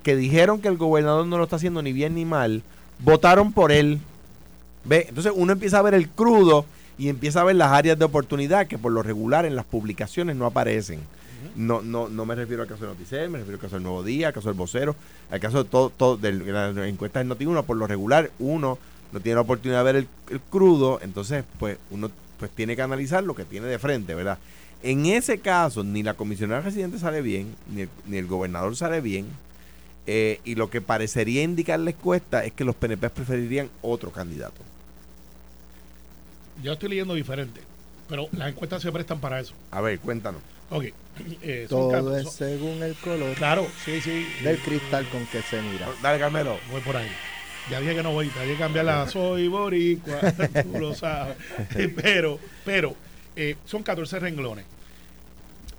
Speaker 3: que dijeron que el gobernador no lo está haciendo ni bien ni mal, votaron por él. ¿Ve? Entonces uno empieza a ver el crudo y empieza a ver las áreas de oportunidad que por lo regular en las publicaciones no aparecen. No, no, no me refiero al caso de Noticel, me refiero al caso del Nuevo Día, al caso del Vocero, al caso de todo, todo de las encuestas de Noti1, por lo regular uno no tiene la oportunidad de ver el, el crudo, entonces pues uno pues tiene que analizar lo que tiene de frente, ¿verdad? En ese caso, ni la comisionada residente sale bien, ni el, ni el gobernador sale bien, eh, y lo que parecería indicar la encuesta es que los PNP preferirían otro candidato.
Speaker 4: Yo estoy leyendo diferente, pero las encuestas se prestan para eso.
Speaker 3: A ver, cuéntanos.
Speaker 4: Ok. eh, son
Speaker 2: Todo es
Speaker 4: son-
Speaker 2: según el color
Speaker 4: claro, sí, sí.
Speaker 2: del cristal con que se mira.
Speaker 3: Dale, Carmelo.
Speaker 4: Voy por ahí. Ya dije que no voy, hay que cambiarla. Soy boricua, tú lo sabes. Pero, pero, eh, son 14 renglones.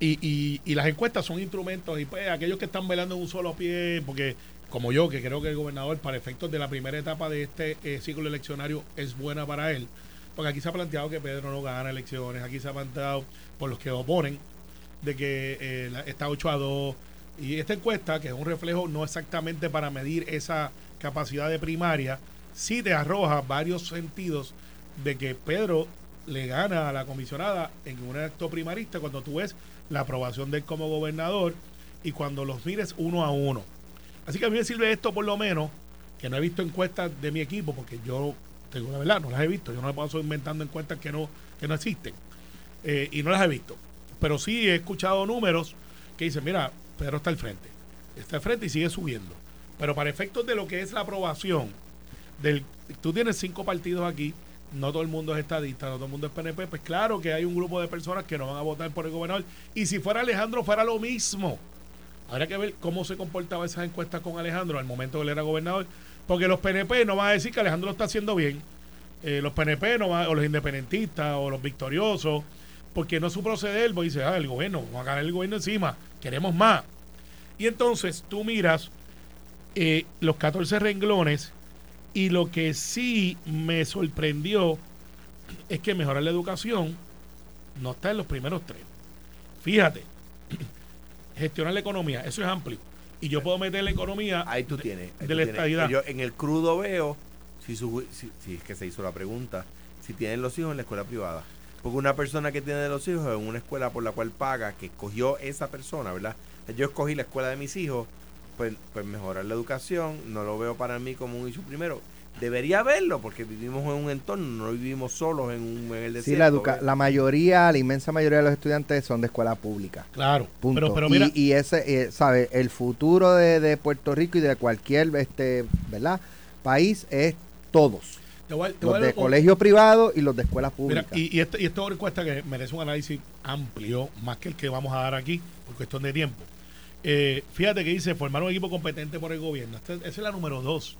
Speaker 4: Y, y, y las encuestas son instrumentos y pues aquellos que están velando en un solo pie, porque como yo, que creo que el gobernador para efectos de la primera etapa de este eh, ciclo eleccionario es buena para él, porque aquí se ha planteado que Pedro no gana elecciones, aquí se ha planteado por los que oponen de que eh, está 8 a 2 y esta encuesta, que es un reflejo no exactamente para medir esa capacidad de primaria, sí te arroja varios sentidos de que Pedro le gana a la comisionada en un acto primarista cuando tú ves la aprobación de él como gobernador y cuando los mires uno a uno. Así que a mí me sirve esto por lo menos, que no he visto encuestas de mi equipo, porque yo, tengo la verdad, no las he visto. Yo no me paso inventando encuestas que no, que no existen. Eh, y no las he visto. Pero sí he escuchado números que dicen, mira, Pedro está al frente. Está al frente y sigue subiendo. Pero para efectos de lo que es la aprobación, del, tú tienes cinco partidos aquí, no todo el mundo es estadista, no todo el mundo es PNP, pues claro que hay un grupo de personas que no van a votar por el gobernador. Y si fuera Alejandro, fuera lo mismo. Habría que ver cómo se comportaba esas encuestas con Alejandro al momento que él era gobernador. Porque los PNP no van a decir que Alejandro lo está haciendo bien. Eh, los PNP no van- o los independentistas o los victoriosos, porque no su proceder, pues dice, ah, el gobierno, vamos a ganar el gobierno encima, queremos más. Y entonces tú miras eh, los 14 renglones y lo que sí me sorprendió es que mejorar la educación no está en los primeros tres. Fíjate, gestionar la economía, eso es amplio. Y yo puedo meter la economía
Speaker 3: Ahí tú tienes. ahí
Speaker 4: de
Speaker 3: tú
Speaker 4: la
Speaker 3: tienes.
Speaker 4: estadidad.
Speaker 3: Yo en el crudo veo, si, su, si, si es que se hizo la pregunta, si tienen los hijos en la escuela privada. Porque una persona que tiene los hijos en una escuela por la cual paga, que escogió esa persona, ¿verdad? Yo escogí la escuela de mis hijos, pues, pues mejorar la educación, no lo veo para mí como un issue primero. Debería verlo, porque vivimos en un entorno, no vivimos solos en, un, en el desierto.
Speaker 2: Sí, la, educa la mayoría, la inmensa mayoría de los estudiantes son de escuela pública.
Speaker 4: Claro,
Speaker 2: Punto.
Speaker 4: pero, mira,
Speaker 2: y ese, eh, ¿sabe? El futuro de, de Puerto Rico y de cualquier, este, ¿verdad? País es todos.
Speaker 4: te voy a- te voy
Speaker 2: Los de
Speaker 4: un-
Speaker 2: colegio privado y los de escuelas
Speaker 4: Mira,
Speaker 2: públicas.
Speaker 4: y, y, este- y esta es una encuesta que merece un análisis amplio, más que el que vamos a dar aquí, por cuestión de tiempo. Eh, fíjate que dice formar un equipo competente por el gobierno. Este- esa es la número dos.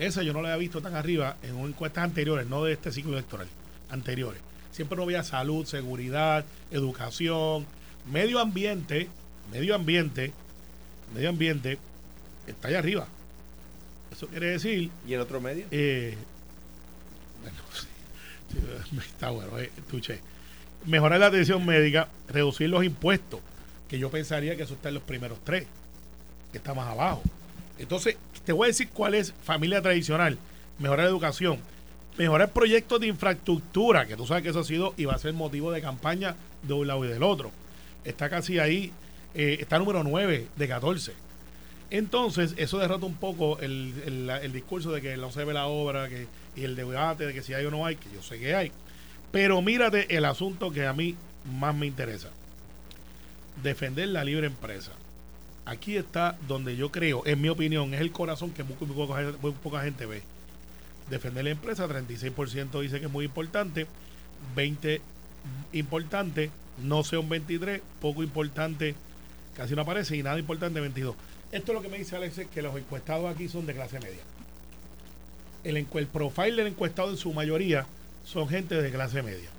Speaker 4: Esa yo no la había visto tan arriba en encuestas anteriores, no de este ciclo electoral, anteriores. Siempre no había salud, seguridad, educación, medio ambiente, medio ambiente, medio ambiente, está allá arriba. Eso quiere decir
Speaker 3: ¿Y en otro medio?
Speaker 4: eh, bueno, sí, sí, está bueno, eh, mejorar la atención médica, reducir los impuestos, que yo pensaría que eso está en los primeros tres, que está más abajo. Entonces, te voy a decir cuál es familia tradicional, mejorar la educación, mejorar proyectos de infraestructura, que tú sabes que eso ha sido y va a ser motivo de campaña de un lado y del otro. Está casi ahí, eh, está número 9 de 14. Entonces, eso derrota un poco el, el- el discurso de que no se ve la obra que, y el debate de que si hay o no hay, que yo sé que hay. Pero mírate el asunto que a mí más me interesa. Defender la libre empresa. Aquí está donde yo creo, en mi opinión, es el corazón que muy, muy poca, gente- ve. Defender la empresa, 36% dice que es muy importante, 20 importante, no sea un 23, poco importante, casi no aparece, y nada importante, 22. Esto es lo que me dice Alex, que los encuestados aquí son de clase media. El, el profile del encuestado en su mayoría son gente de clase media.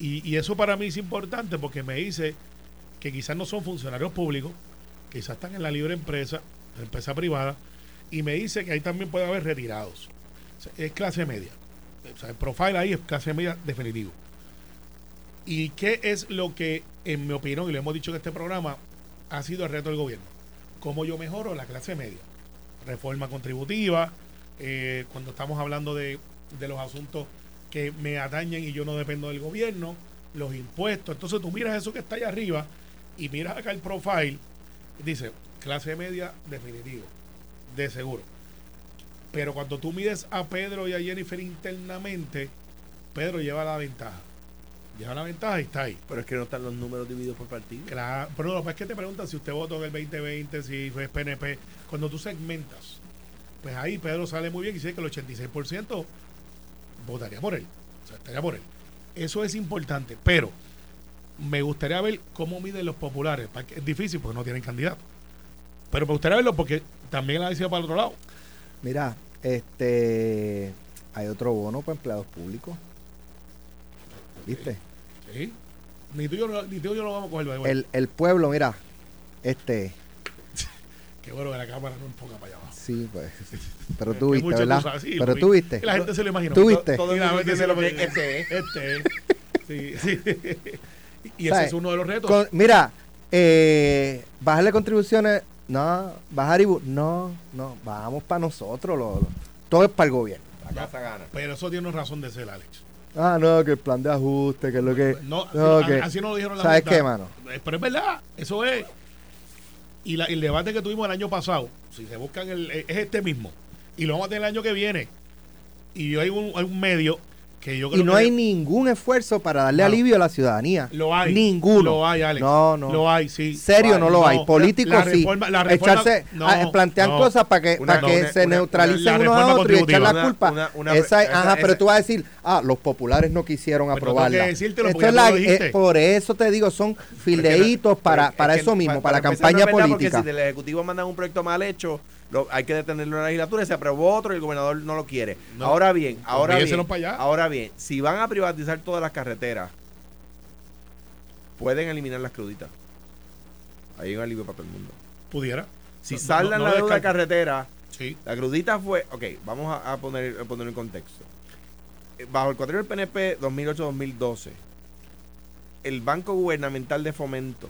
Speaker 4: Y eso para mí es importante porque me dice que quizás no son funcionarios públicos, quizás están en la libre empresa, la empresa privada, y me dice que ahí también puede haber retirados. Es clase media. O sea, el profile ahí es clase media definitivo. ¿Y qué es lo que, en mi opinión, y lo hemos dicho en este programa, ha sido el reto del gobierno? ¿Cómo yo mejoro la clase media? Reforma contributiva, eh, cuando estamos hablando de, de los asuntos que me atañen y yo no dependo del gobierno, los impuestos. Entonces tú miras eso que está ahí arriba y miras acá el profile, dice clase media definitivo, de seguro. Pero cuando tú mides a Pedro y a Jennifer internamente, Pedro lleva la ventaja. Lleva la ventaja y está ahí.
Speaker 3: Pero es que no están los números divididos por partido.
Speaker 4: Claro, pero es que te preguntan si usted votó en el 2020, si fue PNP. Cuando tú segmentas, pues ahí Pedro sale muy bien y dice que el 86% votaría por él. O sea, estaría por él. Eso es importante, pero me gustaría ver cómo miden los populares. Es difícil porque no tienen candidato. Pero me gustaría verlo porque también la decía para el otro lado.
Speaker 2: Mira, este hay otro bono para empleados públicos. ¿Viste?
Speaker 4: ¿Sí? Ni tú y yo, ni tú y yo lo vamos a coger. way.
Speaker 2: El, el pueblo, mira, este,
Speaker 4: Qué bueno que la cámara no ponga para allá abajo.
Speaker 2: sí, pues. Pero tú viste, ¿verdad?
Speaker 4: sí,
Speaker 2: Pero tú viste.
Speaker 4: La gente se lo imaginó.
Speaker 2: ¿Tú viste?
Speaker 3: Todo el
Speaker 4: Y la
Speaker 3: mundo
Speaker 4: gente se lo
Speaker 3: este es.
Speaker 4: Este, sí, sí. Y ese
Speaker 2: ¿Sabes?
Speaker 4: es uno de los retos.
Speaker 2: Con- mira, eh, bajarle contribuciones, no, bajar IBU, no, no, vamos para nosotros, lo- lo- todo es para el gobierno.
Speaker 3: La casa gana.
Speaker 4: Pero eso tiene una razón de ser, Alex.
Speaker 2: Ah, no, que el plan de ajuste, que es lo que...
Speaker 4: No,
Speaker 2: no,
Speaker 4: así,
Speaker 2: que-
Speaker 4: así no lo dijeron la
Speaker 2: ¿Sabes qué, mano?
Speaker 4: Eh, Pero es verdad, eso es. Y la- el debate que tuvimos el año pasado, si se buscan, el, es este mismo. Y lo vamos a tener el año que viene. Y hay un, hay un medio que yo creo
Speaker 2: Y no
Speaker 4: que
Speaker 2: hay ningún esfuerzo para darle
Speaker 4: No.
Speaker 2: alivio a la ciudadanía.
Speaker 4: Lo hay.
Speaker 2: Ninguno.
Speaker 4: Lo hay, Alex.
Speaker 2: No, no.
Speaker 4: Lo hay, sí.
Speaker 2: Serio, no lo hay. Políticos
Speaker 4: La
Speaker 2: sí.
Speaker 4: reforma- la reforma-
Speaker 2: Echarse,
Speaker 4: no,
Speaker 2: plantean
Speaker 4: no.
Speaker 2: cosas para que,
Speaker 3: Una-
Speaker 2: para que
Speaker 3: una-
Speaker 2: se
Speaker 3: una-
Speaker 2: neutralicen unos a otros y echar la culpa.
Speaker 3: Una- una-
Speaker 2: esa,
Speaker 3: esa-
Speaker 2: ajá,
Speaker 3: esa-
Speaker 2: pero tú vas a decir, ah, los populares no quisieron
Speaker 4: tengo
Speaker 2: aprobarla. eh, por eso te digo, son fildeitos para, para
Speaker 3: que
Speaker 2: eso mismo, para, la campaña política.
Speaker 3: Si el Ejecutivo manda un proyecto mal hecho, lo- hay que detenerlo en la legislatura, se aprobó otro y el gobernador no lo quiere.
Speaker 4: No.
Speaker 3: ahora bien, ahora
Speaker 4: Envíenselo
Speaker 3: bien, ahora bien, si van a privatizar todas las carreteras, pueden eliminar las cruditas. Hay un alivio para todo el mundo.
Speaker 4: Pudiera.
Speaker 3: Si
Speaker 4: No-
Speaker 3: saldan
Speaker 4: no
Speaker 3: la deuda de
Speaker 4: descarto.
Speaker 3: carretera,
Speaker 4: Sí.
Speaker 3: la crudita fue, ok, vamos a, a poner, a poner en contexto. Eh, Bajo el cuatrienio del PNP 2008-2012, el Banco Gubernamental de Fomento,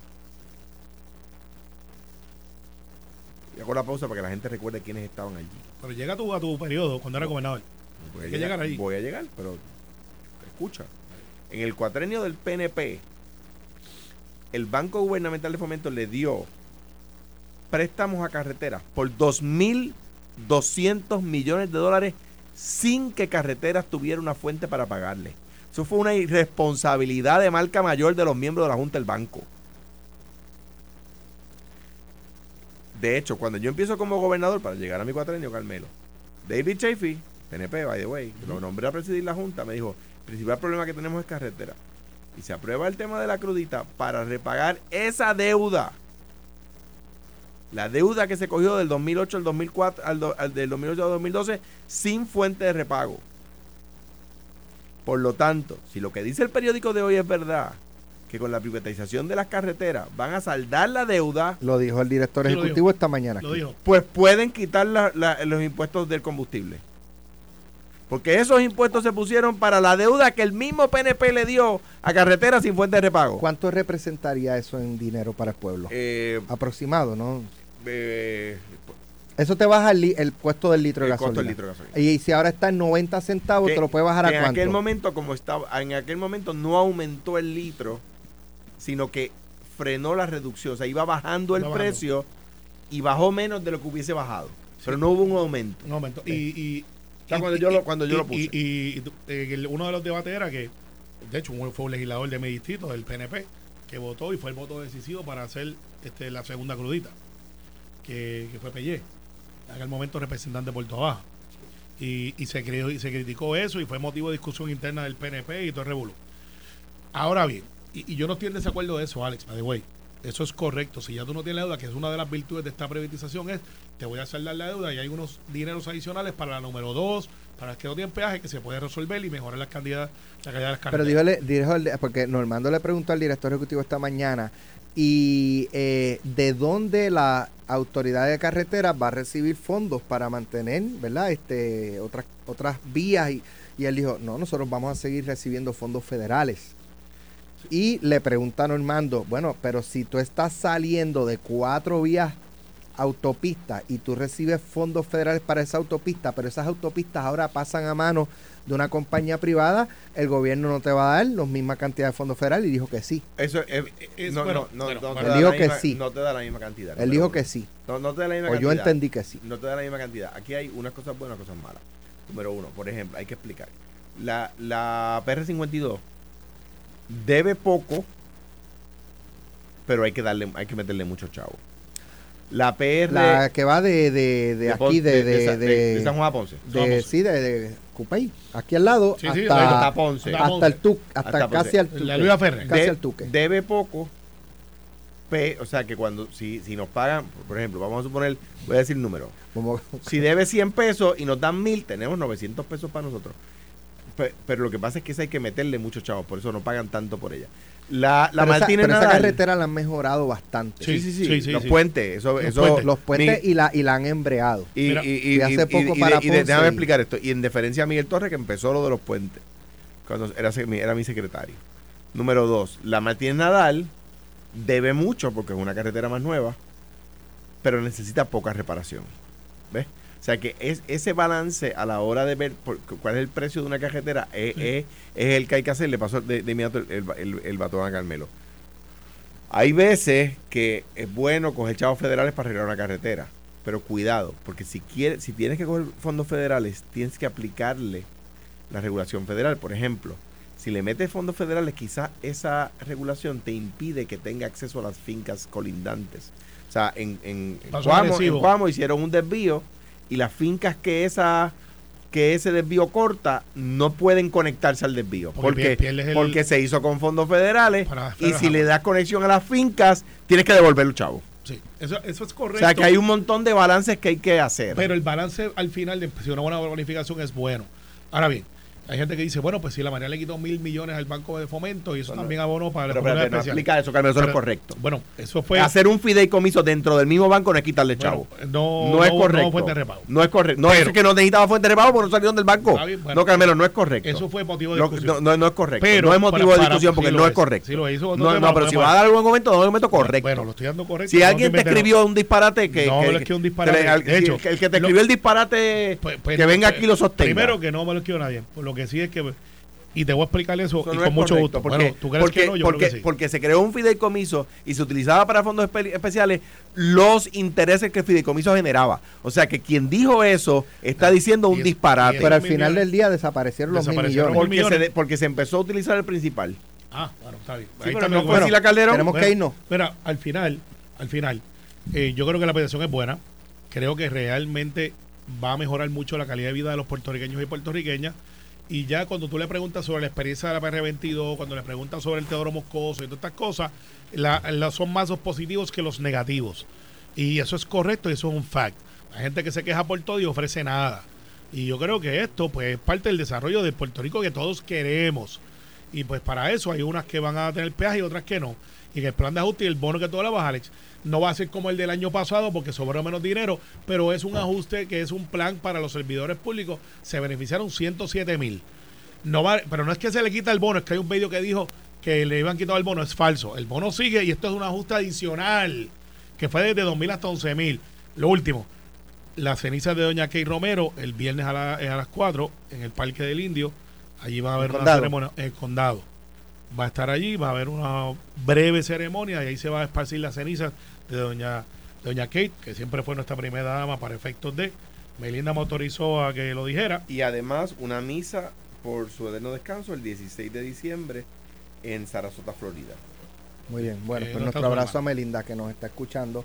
Speaker 3: y hago la pausa para que la gente recuerde quiénes estaban allí.
Speaker 4: Pero llega tu, a tu periodo cuando era gobernador.
Speaker 3: Voy a
Speaker 4: Hay que llegar ahí.
Speaker 3: Voy a llegar, pero escucha. En el cuatrenio del PNP, el Banco Gubernamental de Fomento le dio préstamos a carreteras por 2.200 millones de dólares sin que carreteras tuviera una fuente para pagarle. Eso fue una irresponsabilidad de marca mayor de los miembros de la Junta del Banco. De hecho, cuando yo empiezo como gobernador para llegar a mi cuatrenio, Carmelo, David Chafee, PNP, by the way, lo nombré a presidir la Junta, me dijo, el principal problema que tenemos es carretera. Y se aprueba el tema de la crudita para repagar esa deuda. La deuda que se cogió del 2008 al 2004, al, do- al del 2008 al 2012 sin fuente de repago. Por lo tanto, si lo que dice el periódico de hoy es verdad, que con la privatización de las carreteras van a saldar la deuda,
Speaker 2: Lo dijo el director
Speaker 4: Sí,
Speaker 2: ejecutivo
Speaker 4: dijo.
Speaker 2: esta mañana.
Speaker 4: Lo dijo.
Speaker 3: pues pueden quitar la- la- los impuestos del combustible. Porque esos impuestos se pusieron para la deuda que el mismo PNP le dio a carreteras sin fuente de repago.
Speaker 2: ¿Cuánto representaría eso en dinero para el pueblo?
Speaker 3: Eh,
Speaker 2: Aproximado, ¿no?
Speaker 3: eh,
Speaker 2: Eso te baja el, el puesto del litro de gasolina.
Speaker 3: costo del litro de gasolina.
Speaker 2: Y si ahora está en 90 centavos,
Speaker 3: Que-
Speaker 2: te lo puede bajar a
Speaker 3: en
Speaker 2: cuánto.
Speaker 3: aquel momento, como estaba, en aquel momento no aumentó el litro, sino que frenó la reducción. O sea, iba bajando el
Speaker 4: Iba bajando.
Speaker 3: precio y bajó menos de lo que hubiese bajado. Pero no hubo un aumento.
Speaker 4: Un momento. Y, y,
Speaker 3: O sea,
Speaker 4: y-
Speaker 3: cuando
Speaker 4: y-
Speaker 3: yo lo- cuando yo
Speaker 4: y-
Speaker 3: lo puse.
Speaker 4: Y, eh, uno de los debates era que, de hecho, fue un legislador de mi distrito, del PNP, que votó y fue el voto decisivo para hacer este, la segunda crudita, que, que fue Pellé, en aquel momento representante de Puerto Abajo. Y, y se creó, y se criticó eso y fue motivo de discusión interna del PNP y todo el revuelo. Ahora bien, y, y yo no estoy en desacuerdo de eso, Alex, by the way. Eso es correcto. Si ya tú no tienes deuda, que es una de las virtudes de esta privatización, es te voy a saldar la deuda y hay unos dineros adicionales para la número dos, para las que no tienen peaje, que se puede resolver y mejorar las calidad, la calidad de las
Speaker 2: Pero
Speaker 4: carreteras.
Speaker 2: dígale, dijo el- porque Normando le preguntó al director ejecutivo esta mañana y eh, de dónde la autoridad de carreteras va a recibir fondos para mantener, ¿verdad? Este, otras otras vías y, y él dijo, no, nosotros vamos a seguir recibiendo fondos federales. Y le pregunta a Normando, bueno, pero si tú estás saliendo de cuatro vías autopistas y tú recibes fondos federales para esa autopista, pero esas autopistas ahora pasan a manos de una compañía privada, el gobierno no te va a dar la misma cantidad de fondos federales y dijo que sí.
Speaker 3: Eso es,
Speaker 4: Es-
Speaker 3: no,
Speaker 4: bueno,
Speaker 3: no,
Speaker 4: bueno,
Speaker 2: él dijo que
Speaker 3: misma-
Speaker 2: sí.
Speaker 3: No te da la misma cantidad.
Speaker 2: Él dijo que sí,
Speaker 3: No, no te da la misma
Speaker 2: o
Speaker 3: cantidad.
Speaker 2: yo entendí que sí.
Speaker 3: No te da la misma cantidad. Aquí hay unas cosas buenas y cosas malas. Número uno, por ejemplo, hay que explicar. La, la PR52 debe poco, pero hay que darle, hay que meterle mucho chavo. La PR
Speaker 2: La que va de, de, de aquí, de, de,
Speaker 3: Sa-
Speaker 2: de,
Speaker 3: de San Juan a Ponce.
Speaker 2: de-
Speaker 4: Ponce.
Speaker 2: sí, de, de Cupey, aquí al lado,
Speaker 4: Sí, sí,
Speaker 2: hasta,
Speaker 3: Hasta Ponce.
Speaker 4: hasta
Speaker 2: hasta el tu, hasta,
Speaker 3: Hasta
Speaker 2: casi al tuque.
Speaker 4: La Luisa Ferrer.
Speaker 2: Casi
Speaker 3: De-
Speaker 2: al tuque.
Speaker 3: Debe poco, pe- o sea que cuando, si, si nos pagan, por ejemplo, vamos a suponer, voy a decir el número.
Speaker 2: Como-
Speaker 3: Si debe 100 pesos y nos dan 1000, tenemos 900 pesos para nosotros. Pe- Pero lo que pasa es que esa hay que meterle muchos chavos, por eso no pagan tanto por ella. La, la
Speaker 2: pero esa,
Speaker 3: Martínez
Speaker 2: pero esa
Speaker 3: Nadal-
Speaker 2: carretera la han mejorado bastante.
Speaker 3: Sí, sí, sí.
Speaker 4: Sí, sí,
Speaker 3: los
Speaker 4: sí.
Speaker 3: puentes, eso,
Speaker 4: Los
Speaker 3: eso
Speaker 4: puentes.
Speaker 2: Los puentes
Speaker 3: mi-
Speaker 2: y la, y la han embreado.
Speaker 3: y,
Speaker 4: Mira,
Speaker 3: y- y-
Speaker 2: y hace poco
Speaker 3: y-
Speaker 2: para
Speaker 3: y de-
Speaker 2: Ponce
Speaker 3: déjame
Speaker 2: y-
Speaker 3: explicar esto. Y en deferencia a Miguel Torres, que empezó lo de los puentes, cuando era, se- era mi secretario. Número dos, la Martínez Nadal debe mucho porque es una carretera más nueva, pero necesita poca reparación. ¿Ves? O sea que es, ese balance a la hora de ver por- cuál es el precio de una carretera es, es- es el que hay que hacer. Le pasó de, de inmediato el, el, el- batón a Carmelo. Hay veces que es bueno coger chavos federales para arreglar una carretera, pero cuidado, porque si quieres, si tienes que coger fondos federales, tienes que aplicarle la regulación federal. Por ejemplo, si le metes fondos federales, quizás esa regulación te impide que tenga acceso a las fincas colindantes. O sea, en, en, Cuamo, en. Cuamo hicieron un desvío y las fincas que esa que ese desvío corta no pueden conectarse al desvío
Speaker 4: Porque
Speaker 3: porque,
Speaker 4: el-
Speaker 3: se hizo con fondos federales
Speaker 4: Para
Speaker 3: y si le das conexión a las fincas tienes que devolver los chavos
Speaker 4: Sí, eso, eso es
Speaker 3: o
Speaker 4: correcto.
Speaker 3: sea que hay un montón de balances que hay que hacer
Speaker 4: Pero el balance al final de si una buena planificación es bueno. Ahora bien, hay gente que dice, bueno, pues si la María le quitó mil millones al Banco de Fomento y eso
Speaker 3: Bueno,
Speaker 4: también abonó para
Speaker 3: pero
Speaker 4: las
Speaker 3: espérate, no
Speaker 4: especiales.
Speaker 3: explica eso Carmen eso no es
Speaker 4: Pero-
Speaker 3: correcto
Speaker 4: Bueno, eso fue...
Speaker 3: hacer un fideicomiso dentro del mismo banco no es quitarle
Speaker 4: bueno,
Speaker 3: chavo
Speaker 4: no,
Speaker 3: no, es
Speaker 4: no-
Speaker 3: correcto
Speaker 4: No fuente de repago.
Speaker 3: no es correcto no
Speaker 4: Pero-
Speaker 3: es que no necesitaba fuente de repago porque no salieron del banco
Speaker 4: Está bien, bueno,
Speaker 3: no Carmelo no es correcto
Speaker 4: Eso fue motivo de
Speaker 3: no,
Speaker 4: discusión.
Speaker 3: no, no, no es correcto
Speaker 4: Pero
Speaker 3: no es motivo
Speaker 4: para-
Speaker 3: de discusión porque no es
Speaker 4: es,
Speaker 3: correcto
Speaker 4: sí lo es, eso
Speaker 3: no,
Speaker 4: no
Speaker 3: no, pero si va a dar algún argumento no un argumento correcto
Speaker 4: Bueno, lo estoy dando correcto.
Speaker 3: Si
Speaker 4: no
Speaker 3: alguien te escribió un disparate que.
Speaker 4: No, no es que un disparate.
Speaker 3: el que te escribió el disparate,
Speaker 4: Pues- pues
Speaker 3: que
Speaker 4: no,
Speaker 3: venga
Speaker 4: pues,
Speaker 3: aquí y lo sostenga.
Speaker 4: Primero que no me lo escribió nadie. Lo que sí es que. Y te voy a explicar eso,
Speaker 3: Eso
Speaker 4: y
Speaker 3: no
Speaker 4: con
Speaker 3: es
Speaker 4: mucho
Speaker 3: correcto,
Speaker 4: gusto.
Speaker 3: Porque,
Speaker 4: bueno, tú crees
Speaker 3: porque,
Speaker 4: que no, yo
Speaker 3: porque,
Speaker 4: creo que sí.
Speaker 3: porque se creó un fideicomiso y se utilizaba para fondos espe- especiales los intereses que el fideicomiso generaba. O sea que quien dijo eso está diciendo
Speaker 4: y
Speaker 3: un
Speaker 4: es-
Speaker 3: disparate.
Speaker 2: Pero al final
Speaker 4: millones.
Speaker 2: del día desaparecieron los mil millones.
Speaker 4: mil
Speaker 3: porque, se, porque se empezó a utilizar el principal.
Speaker 4: Ah, bueno, está bien.
Speaker 3: Sí,
Speaker 4: Ahí
Speaker 3: pero
Speaker 4: está
Speaker 3: no
Speaker 4: mi-
Speaker 3: fue así la Calderón.
Speaker 2: tenemos
Speaker 4: Bueno,
Speaker 2: que irnos.
Speaker 4: Mira, al final, al final, eh, yo creo que la petición es buena. Creo que realmente va a mejorar mucho la calidad de vida de los puertorriqueños y puertorriqueñas. Y ya cuando tú le preguntas sobre la experiencia de la PR22, cuando le preguntas sobre el Teodoro Moscoso y todas estas cosas, la- la- son más los positivos que los negativos. Y eso es correcto y eso es un fact. Hay gente que se queja por todo y ofrece nada. Y yo creo que esto pues es parte del desarrollo de Puerto Rico que todos queremos. Y pues para eso hay unas que van a tener peaje y otras que no. Y que el plan de ajuste y el bono que tú hablabas, Alex, no va a ser como el del año pasado porque sobró menos dinero, pero es un ajuste que es un plan para los servidores públicos. Se beneficiaron 107 mil. No va, pero no es que se le quita el bono, es que hay un medio que dijo que le iban quitado el bono. Es falso. El bono sigue y esto es un ajuste adicional que fue desde 2 mil hasta 11 mil. Lo último, las cenizas de Doña Kay Romero el viernes a, la- a las 4 en el Parque del Indio. Allí va a haber
Speaker 2: ¿El
Speaker 4: una
Speaker 2: condado?
Speaker 4: ceremonia. El condado. Va a estar allí, va a haber una breve ceremonia y ahí se va a esparcir las cenizas de Doña, de Doña Kate, que siempre fue nuestra primera dama para efectos de. Melinda me autorizó a que lo dijera.
Speaker 3: Y además una misa por su eterno descanso el 16 de diciembre en Sarasota, Florida.
Speaker 2: Muy bien. Bueno,
Speaker 4: Eh,
Speaker 2: pues
Speaker 4: no
Speaker 2: nuestro abrazo
Speaker 4: mal.
Speaker 2: a Melinda que nos está escuchando.